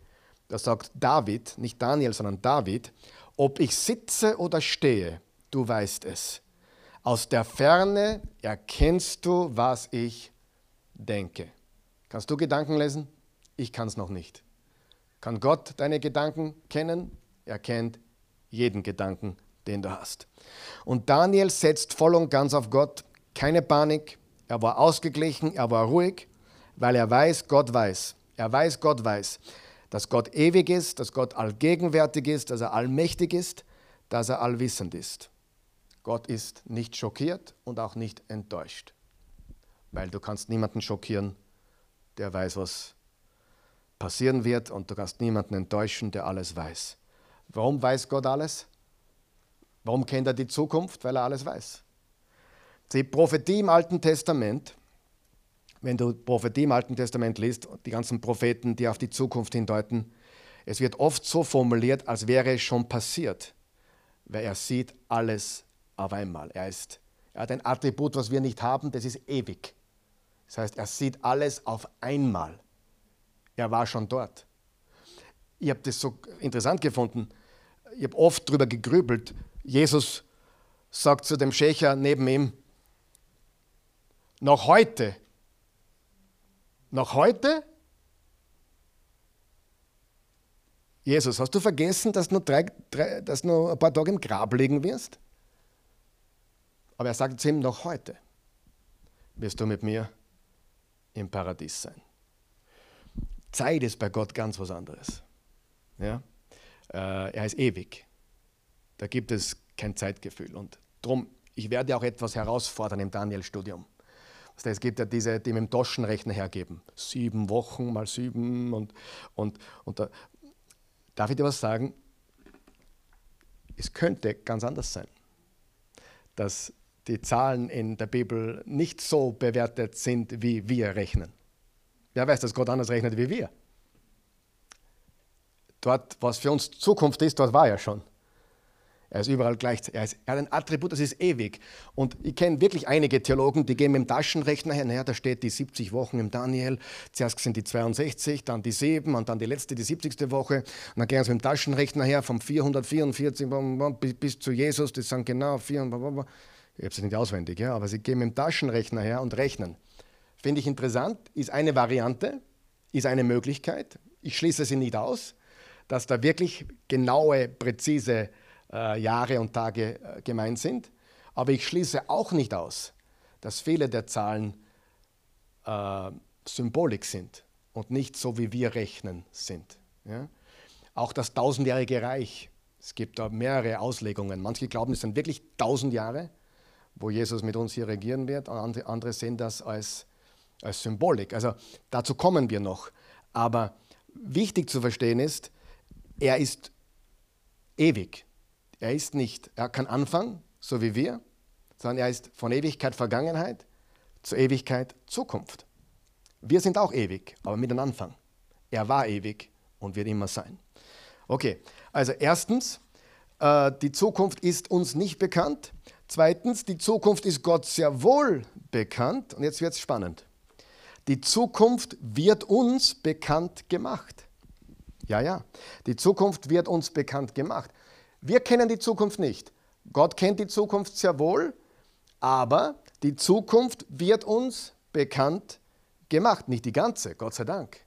da sagt David, nicht Daniel, sondern David, ob ich sitze oder stehe, du weißt es. Aus der Ferne erkennst du, was ich denke. Kannst du Gedanken lesen? Ich kann es noch nicht. Kann Gott deine Gedanken kennen? Er kennt jeden Gedanken, den du hast. Und Daniel setzt voll und ganz auf Gott. Keine Panik. Er war ausgeglichen, er war ruhig, weil er weiß, Gott weiß. Er weiß, Gott weiß dass Gott ewig ist, dass Gott allgegenwärtig ist, dass er allmächtig ist, dass er allwissend ist. Gott ist nicht schockiert und auch nicht enttäuscht, weil du kannst niemanden schockieren, der weiß, was passieren wird und du kannst niemanden enttäuschen, der alles weiß. Warum weiß Gott alles? Warum kennt er die Zukunft? Weil er alles weiß. Die Prophetie im Alten Testament wenn du Prophetie im Alten Testament liest, die ganzen Propheten, die auf die Zukunft hindeuten, es wird oft so formuliert, als wäre es schon passiert, weil er sieht alles auf einmal. Er, ist, er hat ein Attribut, was wir nicht haben, das ist ewig. Das heißt, er sieht alles auf einmal. Er war schon dort. Ich habe das so interessant gefunden. Ich habe oft darüber gegrübelt. Jesus sagt zu dem Schächer neben ihm, noch heute noch heute? Jesus, hast du vergessen, dass du nur, drei, drei, dass nur ein paar Tage im Grab liegen wirst? Aber er sagt zu ihm, noch heute wirst du mit mir im Paradies sein. Zeit ist bei Gott ganz was anderes. Ja? Äh, er ist ewig. Da gibt es kein Zeitgefühl. Und darum, ich werde auch etwas herausfordern im Daniel-Studium. Es gibt ja diese, die mit dem Taschenrechner hergeben. Sieben Wochen mal sieben und, und, und da, darf ich dir was sagen? Es könnte ganz anders sein, dass die Zahlen in der Bibel nicht so bewertet sind, wie wir rechnen. Wer weiß, dass Gott anders rechnet wie wir? Dort, was für uns Zukunft ist, dort war er schon. Er ist überall gleich. Er, ist, er hat ein Attribut, das ist ewig. Und ich kenne wirklich einige Theologen, die gehen mit dem Taschenrechner her. Naja, da steht die 70 Wochen im Daniel. Zuerst sind die 62, dann die 7 und dann die letzte, die 70. Woche. Und dann gehen sie mit dem Taschenrechner her vom 444 bis zu Jesus. Das sind genau 400. Ich habe es nicht auswendig, ja, aber sie gehen mit dem Taschenrechner her und rechnen. Finde ich interessant, ist eine Variante, ist eine Möglichkeit. Ich schließe sie nicht aus, dass da wirklich genaue, präzise äh, Jahre und Tage äh, gemeint sind. Aber ich schließe auch nicht aus, dass viele der Zahlen äh, Symbolik sind und nicht so, wie wir rechnen sind. Ja? Auch das tausendjährige Reich, es gibt da mehrere Auslegungen. Manche glauben, es sind wirklich tausend Jahre, wo Jesus mit uns hier regieren wird, andere, andere sehen das als, als Symbolik. Also dazu kommen wir noch. Aber wichtig zu verstehen ist, er ist ewig. Er ist nicht, er kann Anfang, so wie wir, sondern er ist von Ewigkeit Vergangenheit zur Ewigkeit Zukunft. Wir sind auch ewig, aber mit einem Anfang. Er war ewig und wird immer sein. Okay, also erstens, äh, die Zukunft ist uns nicht bekannt. Zweitens, die Zukunft ist Gott sehr wohl bekannt. Und jetzt wird es spannend. Die Zukunft wird uns bekannt gemacht. Ja, ja, die Zukunft wird uns bekannt gemacht. Wir kennen die Zukunft nicht. Gott kennt die Zukunft sehr wohl, aber die Zukunft wird uns bekannt gemacht. Nicht die ganze, Gott sei Dank,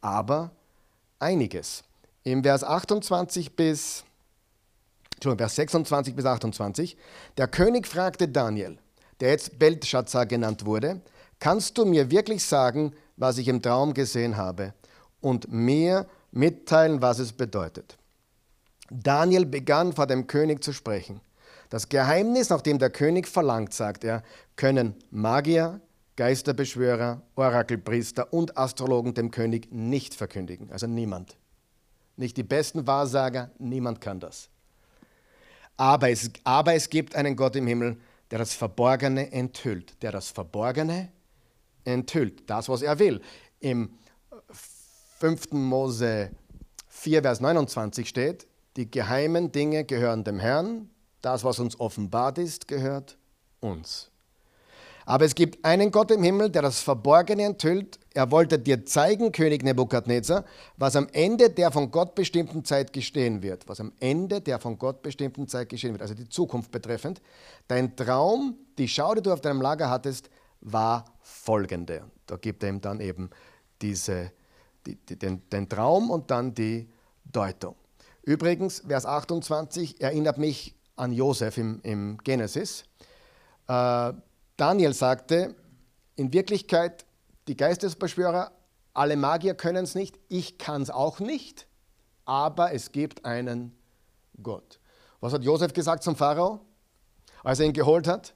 aber einiges. Im Vers 28 bis Vers 26 bis 28. Der König fragte Daniel, der jetzt Belshazzar genannt wurde, kannst du mir wirklich sagen, was ich im Traum gesehen habe und mir mitteilen, was es bedeutet? Daniel begann vor dem König zu sprechen. Das Geheimnis, nach dem der König verlangt, sagt er, können Magier, Geisterbeschwörer, Orakelpriester und Astrologen dem König nicht verkündigen. Also niemand. Nicht die besten Wahrsager, niemand kann das. Aber es, aber es gibt einen Gott im Himmel, der das Verborgene enthüllt. Der das Verborgene enthüllt. Das, was er will. Im 5. Mose 4, Vers 29 steht, die geheimen Dinge gehören dem Herrn, das, was uns offenbart ist, gehört uns. Aber es gibt einen Gott im Himmel, der das Verborgene enthüllt. Er wollte dir zeigen, König Nebukadnezar, was am Ende der von Gott bestimmten Zeit geschehen wird. Was am Ende der von Gott bestimmten Zeit geschehen wird, also die Zukunft betreffend. Dein Traum, die Schau, die du auf deinem Lager hattest, war folgende. Da gibt er ihm dann eben diese, die, die, den, den Traum und dann die Deutung. Übrigens, Vers 28 erinnert mich an Josef im, im Genesis. Äh, Daniel sagte, in Wirklichkeit, die Geistesbeschwörer, alle Magier können es nicht, ich kann es auch nicht, aber es gibt einen Gott. Was hat Josef gesagt zum Pharao, als er ihn geholt hat?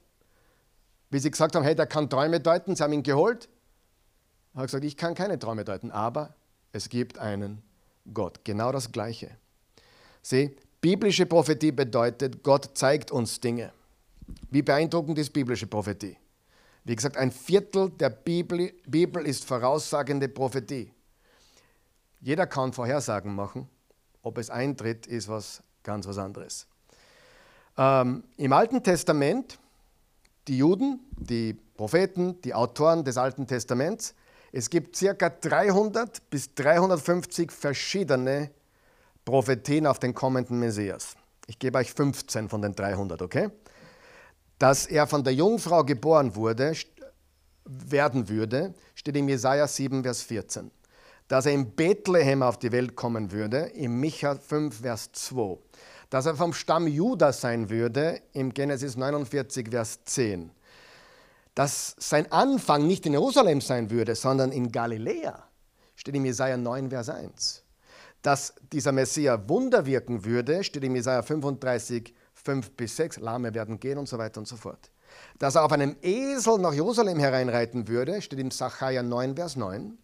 Wie sie gesagt haben, hey, der kann Träume deuten, sie haben ihn geholt. Er hat gesagt, ich kann keine Träume deuten, aber es gibt einen Gott. Genau das Gleiche. Sieh, biblische Prophetie bedeutet, Gott zeigt uns Dinge. Wie beeindruckend ist biblische Prophetie? Wie gesagt, ein Viertel der Bibel, Bibel ist voraussagende Prophetie. Jeder kann Vorhersagen machen. Ob es eintritt, ist was ganz was anderes. Ähm, Im Alten Testament, die Juden, die Propheten, die Autoren des Alten Testaments, es gibt circa 300 bis 350 verschiedene Prophetien auf den kommenden Messias. Ich gebe euch 15 von den 300, okay? dass er von der Jungfrau geboren wurde, werden würde, steht in Jesaja 7, Vers 14. Dass er in Bethlehem auf die Welt kommen würde, in Micha 5, Vers 2. Dass er vom Stamm Juda sein würde, im Genesis 49, Vers 10. Dass sein Anfang nicht in Jerusalem sein würde, sondern in Galiläa, steht in Jesaja 9, Vers 1. Dass dieser Messias Wunder wirken würde, steht in Jesaja 35, Vers 5 bis 6, Lahme werden gehen und so weiter und so fort. Dass er auf einem Esel nach Jerusalem hereinreiten würde, steht im Sacharja 9, Vers 9.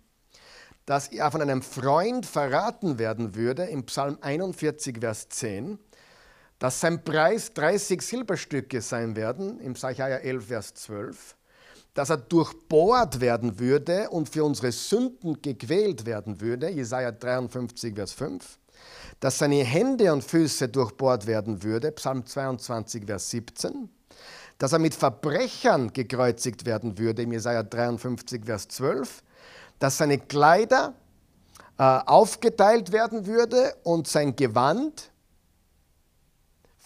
Dass er von einem Freund verraten werden würde, im Psalm 41, Vers 10. Dass sein Preis 30 Silberstücke sein werden, im Sacharja 11, Vers 12. Dass er durchbohrt werden würde und für unsere Sünden gequält werden würde, Jesaja 53, Vers 5 dass seine Hände und Füße durchbohrt werden würde, Psalm 22, Vers 17, dass er mit Verbrechern gekreuzigt werden würde, im Jesaja 53, Vers 12, dass seine Kleider äh, aufgeteilt werden würde und sein Gewand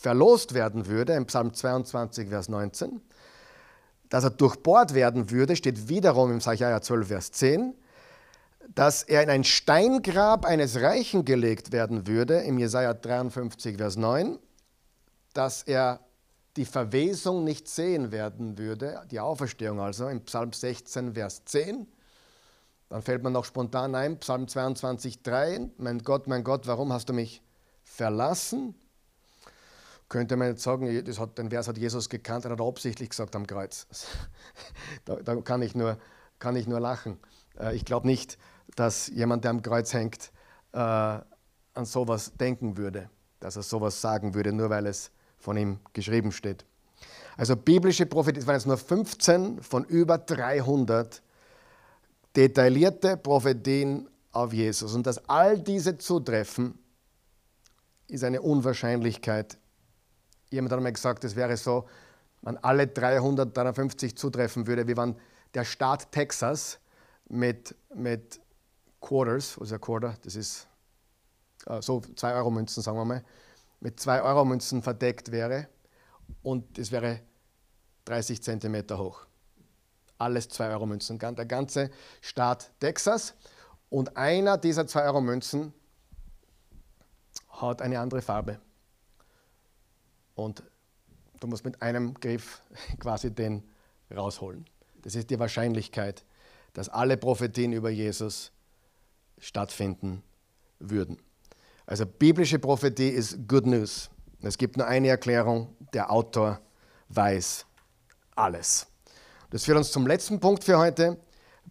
verlost werden würde, im Psalm 22, Vers 19, dass er durchbohrt werden würde, steht wiederum im Jesaja 12, Vers 10, dass er in ein Steingrab eines Reichen gelegt werden würde, im Jesaja 53, Vers 9, dass er die Verwesung nicht sehen werden würde, die Auferstehung also, im Psalm 16, Vers 10. Dann fällt man noch spontan ein, Psalm 22, 3, mein Gott, mein Gott, warum hast du mich verlassen? Könnte man jetzt sagen, das hat, den Vers hat Jesus gekannt, er hat absichtlich gesagt am Kreuz. da, da kann, ich nur, kann ich nur lachen. Äh, ich glaube nicht, dass jemand, der am Kreuz hängt, äh, an sowas denken würde. dass er sowas sagen würde, nur weil es von ihm geschrieben steht. Also biblische Prophetien, es waren jetzt nur 15 von über 300 detaillierte Prophetien auf Jesus. Und dass all diese zutreffen, ist eine Unwahrscheinlichkeit. Jemand hat einmal gesagt, es wäre so, wenn alle 353 zutreffen würde, wie wenn der Staat Texas mit, mit Quarters, ein Quarter? Das ist äh, so 2-Euro-Münzen, sagen wir mal, mit 2-Euro-Münzen verdeckt wäre und es wäre 30 Zentimeter hoch. Alles 2-Euro-Münzen, der ganze Staat Texas. Und einer dieser 2-Euro-Münzen hat eine andere Farbe. Und du musst mit einem Griff quasi den rausholen. Das ist die Wahrscheinlichkeit, dass alle Prophetien über Jesus stattfinden würden. Also biblische Prophetie ist Good News. Es gibt nur eine Erklärung, der Autor weiß alles. Das führt uns zum letzten Punkt für heute.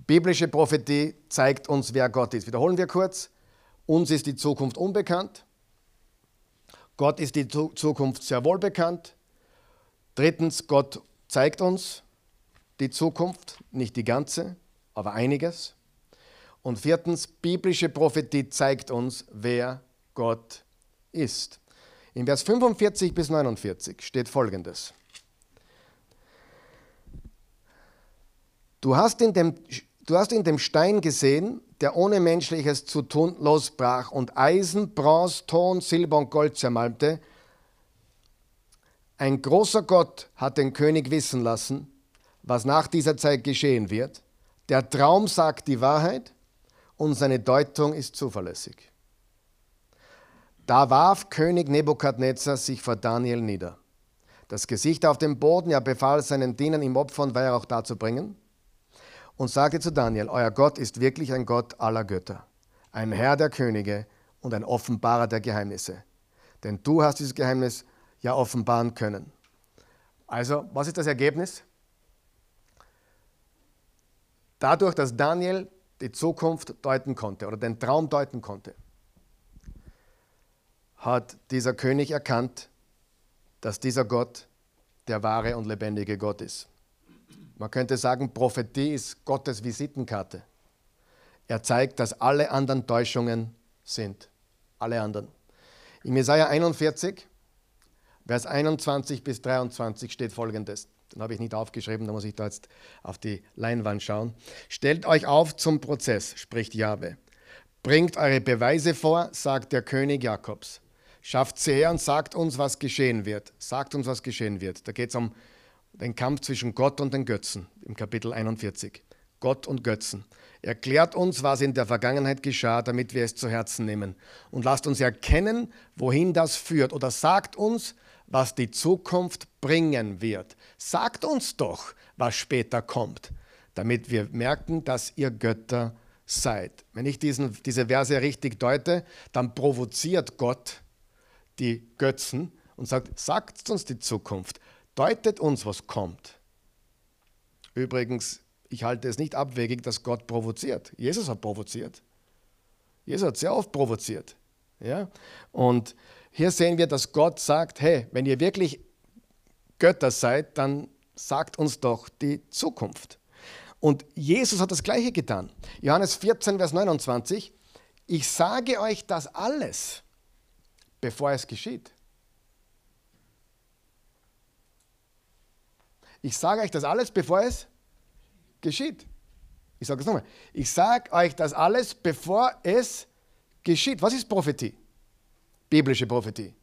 Biblische Prophetie zeigt uns, wer Gott ist. Wiederholen wir kurz. Uns ist die Zukunft unbekannt. Gott ist die Zukunft sehr wohl bekannt. Drittens, Gott zeigt uns die Zukunft, nicht die ganze, aber einiges. Und viertens, biblische Prophetie zeigt uns, wer Gott ist. In Vers 45 bis 49 steht folgendes. Du hast, in dem, du hast in dem Stein gesehen, der ohne Menschliches zu tun losbrach und Eisen, Bronze, Ton, Silber und Gold zermalmte. Ein großer Gott hat den König wissen lassen, was nach dieser Zeit geschehen wird. Der Traum sagt die Wahrheit und seine Deutung ist zuverlässig. Da warf König Nebukadnezar sich vor Daniel nieder. Das Gesicht auf dem Boden, er befahl seinen Dienern ihm Opfer und Weihrauch darzubringen und sagte zu Daniel, euer Gott ist wirklich ein Gott aller Götter, ein Herr der Könige und ein Offenbarer der Geheimnisse. Denn du hast dieses Geheimnis ja offenbaren können. Also, was ist das Ergebnis? Dadurch, dass Daniel die Zukunft deuten konnte oder den Traum deuten konnte, hat dieser König erkannt, dass dieser Gott der wahre und lebendige Gott ist. Man könnte sagen, Prophetie ist Gottes Visitenkarte. Er zeigt, dass alle anderen Täuschungen sind. Alle anderen. In Jesaja 41, Vers 21 bis 23 steht folgendes. Den habe ich nicht aufgeschrieben, da muss ich da jetzt auf die Leinwand schauen. Stellt euch auf zum Prozess, spricht Jahwe. Bringt eure Beweise vor, sagt der König Jakobs. Schafft sie her und sagt uns, was geschehen wird. Sagt uns, was geschehen wird. Da geht es um den Kampf zwischen Gott und den Götzen im Kapitel 41. Gott und Götzen. Erklärt uns, was in der Vergangenheit geschah, damit wir es zu Herzen nehmen. Und lasst uns erkennen, wohin das führt. Oder sagt uns, was die Zukunft bringen wird. Sagt uns doch, was später kommt, damit wir merken, dass ihr Götter seid. Wenn ich diesen, diese Verse richtig deute, dann provoziert Gott die Götzen und sagt, sagt uns die Zukunft deutet uns, was kommt. Übrigens, ich halte es nicht abwegig, dass Gott provoziert. Jesus hat provoziert. Jesus hat sehr oft provoziert. Ja? Und hier sehen wir, dass Gott sagt, hey, wenn ihr wirklich Götter seid, dann sagt uns doch die Zukunft. Und Jesus hat das gleiche getan. Johannes 14, Vers 29, ich sage euch das alles, bevor es geschieht. Ich sage euch das alles, bevor es geschieht. Ich sage es nochmal. Ich sage euch das alles, bevor es geschieht. Was ist Prophetie? Biblische Prophetie.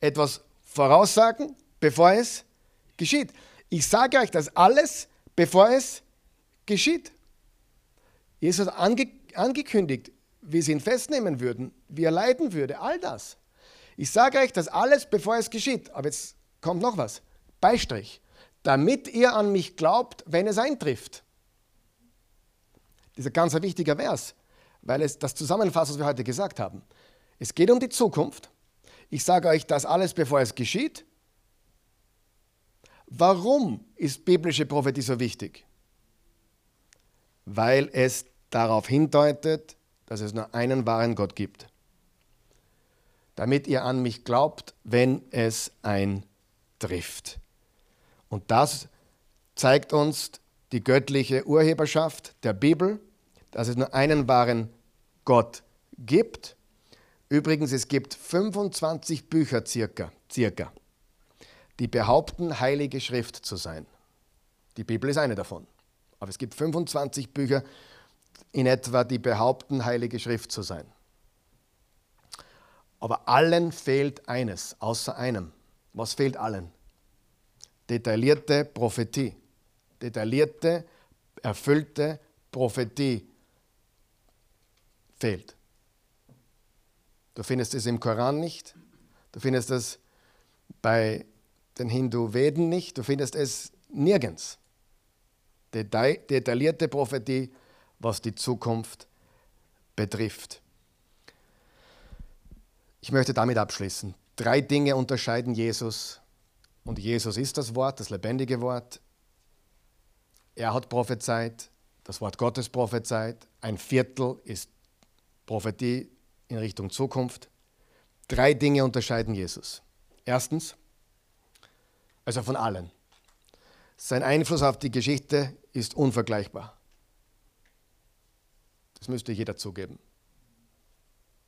Etwas voraussagen, bevor es geschieht. Ich sage euch das alles, bevor es geschieht. Jesus hat ange angekündigt, wie sie ihn festnehmen würden, wie er leiden würde, all das. Ich sage euch das alles, bevor es geschieht. Aber jetzt kommt noch was. Beistrich damit ihr an mich glaubt, wenn es eintrifft. Dieser ganz wichtiger Vers, weil es das zusammenfasst, was wir heute gesagt haben. Es geht um die Zukunft. Ich sage euch das alles, bevor es geschieht. Warum ist biblische Prophetie so wichtig? Weil es darauf hindeutet, dass es nur einen wahren Gott gibt. damit ihr an mich glaubt, wenn es eintrifft. Und das zeigt uns die göttliche Urheberschaft der Bibel, dass es nur einen wahren Gott gibt. Übrigens, es gibt 25 Bücher circa, circa, die behaupten, Heilige Schrift zu sein. Die Bibel ist eine davon. Aber es gibt 25 Bücher in etwa, die behaupten, Heilige Schrift zu sein. Aber allen fehlt eines, außer einem. Was fehlt allen? Detaillierte Prophetie. Detaillierte, erfüllte Prophetie fehlt. Du findest es im Koran nicht, du findest es bei den Hindu-Veden nicht, du findest es nirgends. Detaillierte Prophetie, was die Zukunft betrifft. Ich möchte damit abschließen. Drei Dinge unterscheiden Jesus. Und Jesus ist das Wort, das lebendige Wort. Er hat prophezeit, das Wort Gottes prophezeit. Ein Viertel ist Prophetie in Richtung Zukunft. Drei Dinge unterscheiden Jesus. Erstens, also von allen. Sein Einfluss auf die Geschichte ist unvergleichbar. Das müsste jeder zugeben.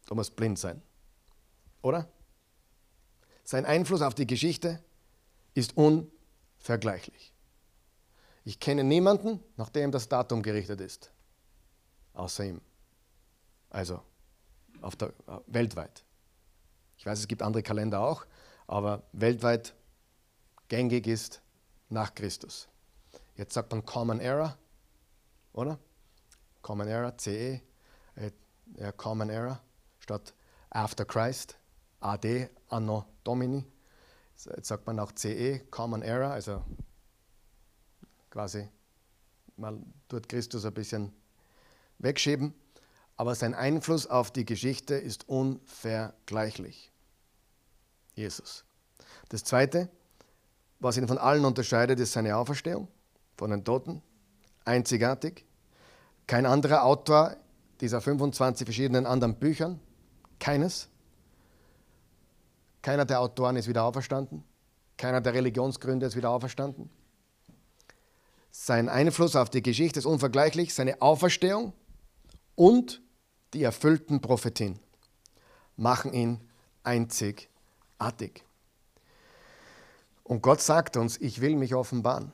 Du musst blind sein. Oder? Sein Einfluss auf die Geschichte ist unvergleichlich. Ich kenne niemanden, nach dem das Datum gerichtet ist, außer ihm. Also auf der, äh, weltweit. Ich weiß, es gibt andere Kalender auch, aber weltweit gängig ist nach Christus. Jetzt sagt man Common Era, oder? Common Era, CE, äh, Common Era statt After Christ. AD, Anno Domini. Jetzt sagt man auch CE, Common Era, also quasi man tut Christus ein bisschen wegschieben, aber sein Einfluss auf die Geschichte ist unvergleichlich. Jesus. Das Zweite, was ihn von allen unterscheidet, ist seine Auferstehung von den Toten. Einzigartig. Kein anderer Autor dieser 25 verschiedenen anderen Büchern, keines, keiner der Autoren ist wieder auferstanden. Keiner der Religionsgründer ist wieder auferstanden. Sein Einfluss auf die Geschichte ist unvergleichlich. Seine Auferstehung und die erfüllten Prophetien machen ihn einzigartig. Und Gott sagt uns, ich will mich offenbaren.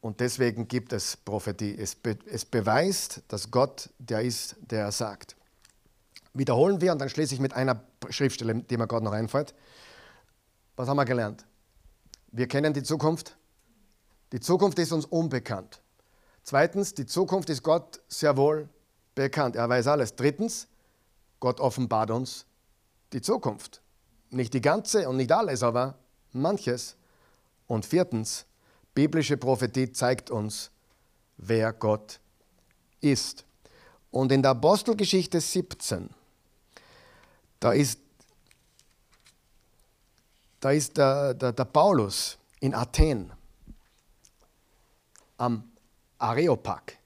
Und deswegen gibt es Prophetie. Es, be es beweist, dass Gott der ist, der er sagt wiederholen wir und dann schließe ich mit einer Schriftstelle, die mir gerade noch einfällt. Was haben wir gelernt? Wir kennen die Zukunft. Die Zukunft ist uns unbekannt. Zweitens, die Zukunft ist Gott sehr wohl bekannt. Er weiß alles. Drittens, Gott offenbart uns die Zukunft. Nicht die ganze und nicht alles, aber manches. Und viertens, biblische Prophetie zeigt uns, wer Gott ist. Und in der Apostelgeschichte 17, da ist, da ist der, der, der Paulus in Athen am Areopag.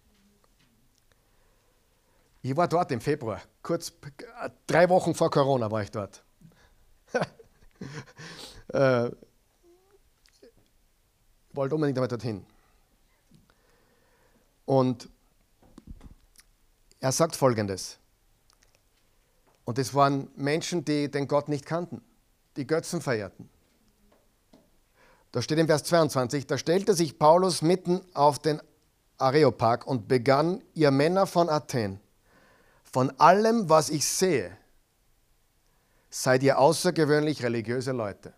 Ich war dort im Februar, kurz drei Wochen vor Corona war ich dort. äh, wollte unbedingt einmal dorthin. Und er sagt folgendes: und es waren Menschen, die den Gott nicht kannten, die Götzen verehrten. Da steht im Vers 22, da stellte sich Paulus mitten auf den Areopag und begann, ihr Männer von Athen, von allem, was ich sehe, seid ihr außergewöhnlich religiöse Leute.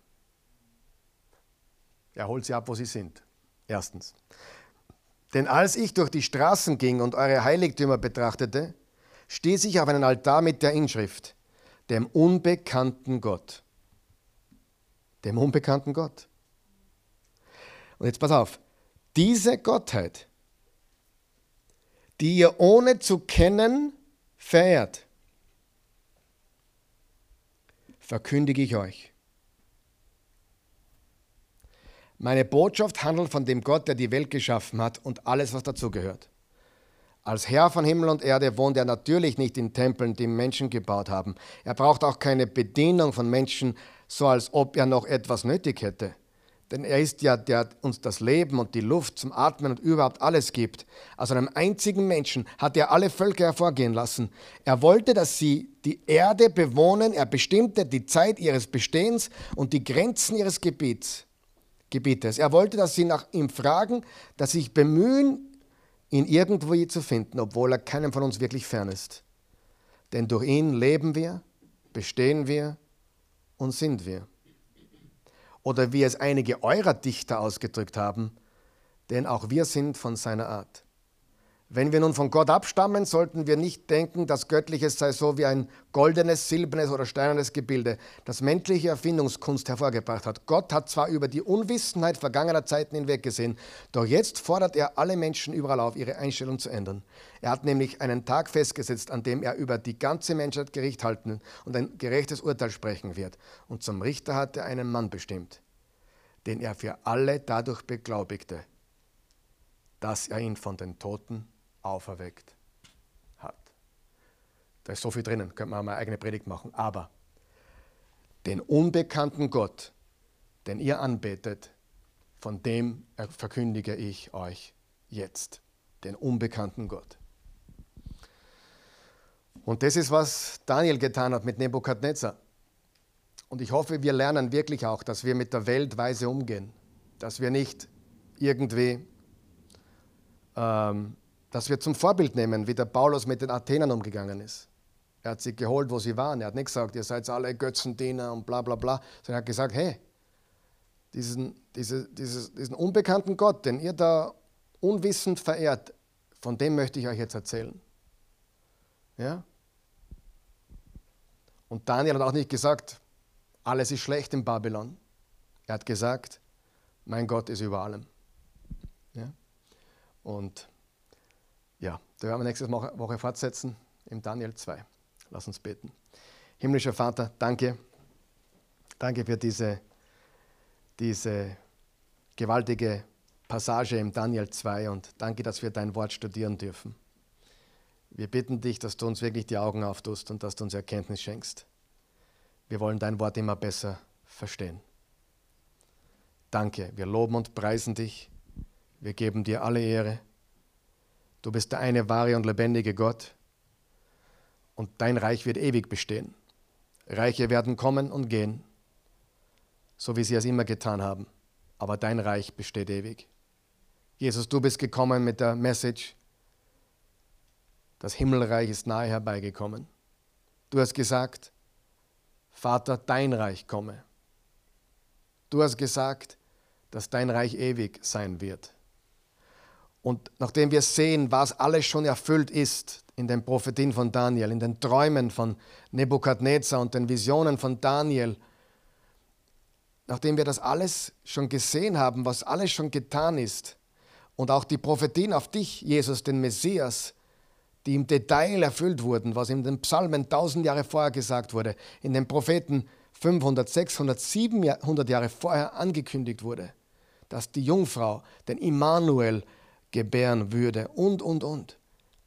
Er holt sie ab, wo sie sind. Erstens. Denn als ich durch die Straßen ging und eure Heiligtümer betrachtete, stieß ich auf einen Altar mit der Inschrift, dem unbekannten Gott. Dem unbekannten Gott. Und jetzt pass auf, diese Gottheit, die ihr ohne zu kennen verehrt, verkündige ich euch. Meine Botschaft handelt von dem Gott, der die Welt geschaffen hat und alles, was dazugehört. Als Herr von Himmel und Erde wohnt er natürlich nicht in Tempeln, die Menschen gebaut haben. Er braucht auch keine Bedienung von Menschen, so als ob er noch etwas nötig hätte. Denn er ist ja, der uns das Leben und die Luft zum Atmen und überhaupt alles gibt. Aus einem einzigen Menschen hat er alle Völker hervorgehen lassen. Er wollte, dass sie die Erde bewohnen. Er bestimmte die Zeit ihres Bestehens und die Grenzen ihres Gebiets, Gebietes. Er wollte, dass sie nach ihm fragen, dass sie sich bemühen, ihn irgendwo zu finden, obwohl er keinem von uns wirklich fern ist. Denn durch ihn leben wir, bestehen wir und sind wir oder wie es einige eurer Dichter ausgedrückt haben, denn auch wir sind von seiner Art. Wenn wir nun von Gott abstammen, sollten wir nicht denken, dass Göttliches sei so wie ein goldenes, silbernes oder steinernes Gebilde, das menschliche Erfindungskunst hervorgebracht hat. Gott hat zwar über die Unwissenheit vergangener Zeiten hinweggesehen, doch jetzt fordert er alle Menschen überall auf, ihre Einstellung zu ändern. Er hat nämlich einen Tag festgesetzt, an dem er über die ganze Menschheit Gericht halten und ein gerechtes Urteil sprechen wird. Und zum Richter hat er einen Mann bestimmt, den er für alle dadurch beglaubigte, dass er ihn von den Toten auferweckt hat. Da ist so viel drinnen, könnte man mal eine eigene Predigt machen. Aber den unbekannten Gott, den ihr anbetet, von dem verkündige ich euch jetzt. Den unbekannten Gott. Und das ist, was Daniel getan hat mit Nebukadnezar. Und ich hoffe, wir lernen wirklich auch, dass wir mit der Welt weise umgehen. Dass wir nicht irgendwie ähm, dass wir zum Vorbild nehmen, wie der Paulus mit den Athenern umgegangen ist. Er hat sie geholt, wo sie waren. Er hat nicht gesagt, ihr seid alle Götzendiener und bla bla bla, sondern er hat gesagt, hey, diesen, diese, dieses, diesen unbekannten Gott, den ihr da unwissend verehrt, von dem möchte ich euch jetzt erzählen. Ja? Und Daniel hat auch nicht gesagt, alles ist schlecht in Babylon. Er hat gesagt, mein Gott ist über allem. Ja? Und ja, da werden wir nächste Woche fortsetzen im Daniel 2. Lass uns beten. Himmlischer Vater, danke. Danke für diese, diese gewaltige Passage im Daniel 2 und danke, dass wir dein Wort studieren dürfen. Wir bitten dich, dass du uns wirklich die Augen auftust und dass du uns Erkenntnis schenkst. Wir wollen dein Wort immer besser verstehen. Danke, wir loben und preisen dich. Wir geben dir alle Ehre. Du bist der eine wahre und lebendige Gott und dein Reich wird ewig bestehen. Reiche werden kommen und gehen, so wie sie es immer getan haben, aber dein Reich besteht ewig. Jesus, du bist gekommen mit der Message, das Himmelreich ist nahe herbeigekommen. Du hast gesagt, Vater, dein Reich komme. Du hast gesagt, dass dein Reich ewig sein wird. Und nachdem wir sehen, was alles schon erfüllt ist in den Prophetien von Daniel, in den Träumen von Nebukadnezar und den Visionen von Daniel, nachdem wir das alles schon gesehen haben, was alles schon getan ist, und auch die Prophetien auf dich, Jesus, den Messias, die im Detail erfüllt wurden, was in den Psalmen tausend Jahre vorher gesagt wurde, in den Propheten 500, 600, 700 Jahre vorher angekündigt wurde, dass die Jungfrau, den Immanuel, gebären würde und, und, und.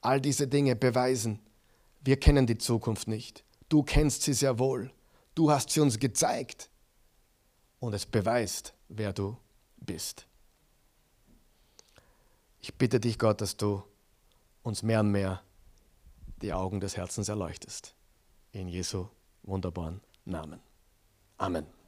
All diese Dinge beweisen, wir kennen die Zukunft nicht. Du kennst sie sehr wohl. Du hast sie uns gezeigt. Und es beweist, wer du bist. Ich bitte dich, Gott, dass du uns mehr und mehr die Augen des Herzens erleuchtest. In Jesu wunderbaren Namen. Amen.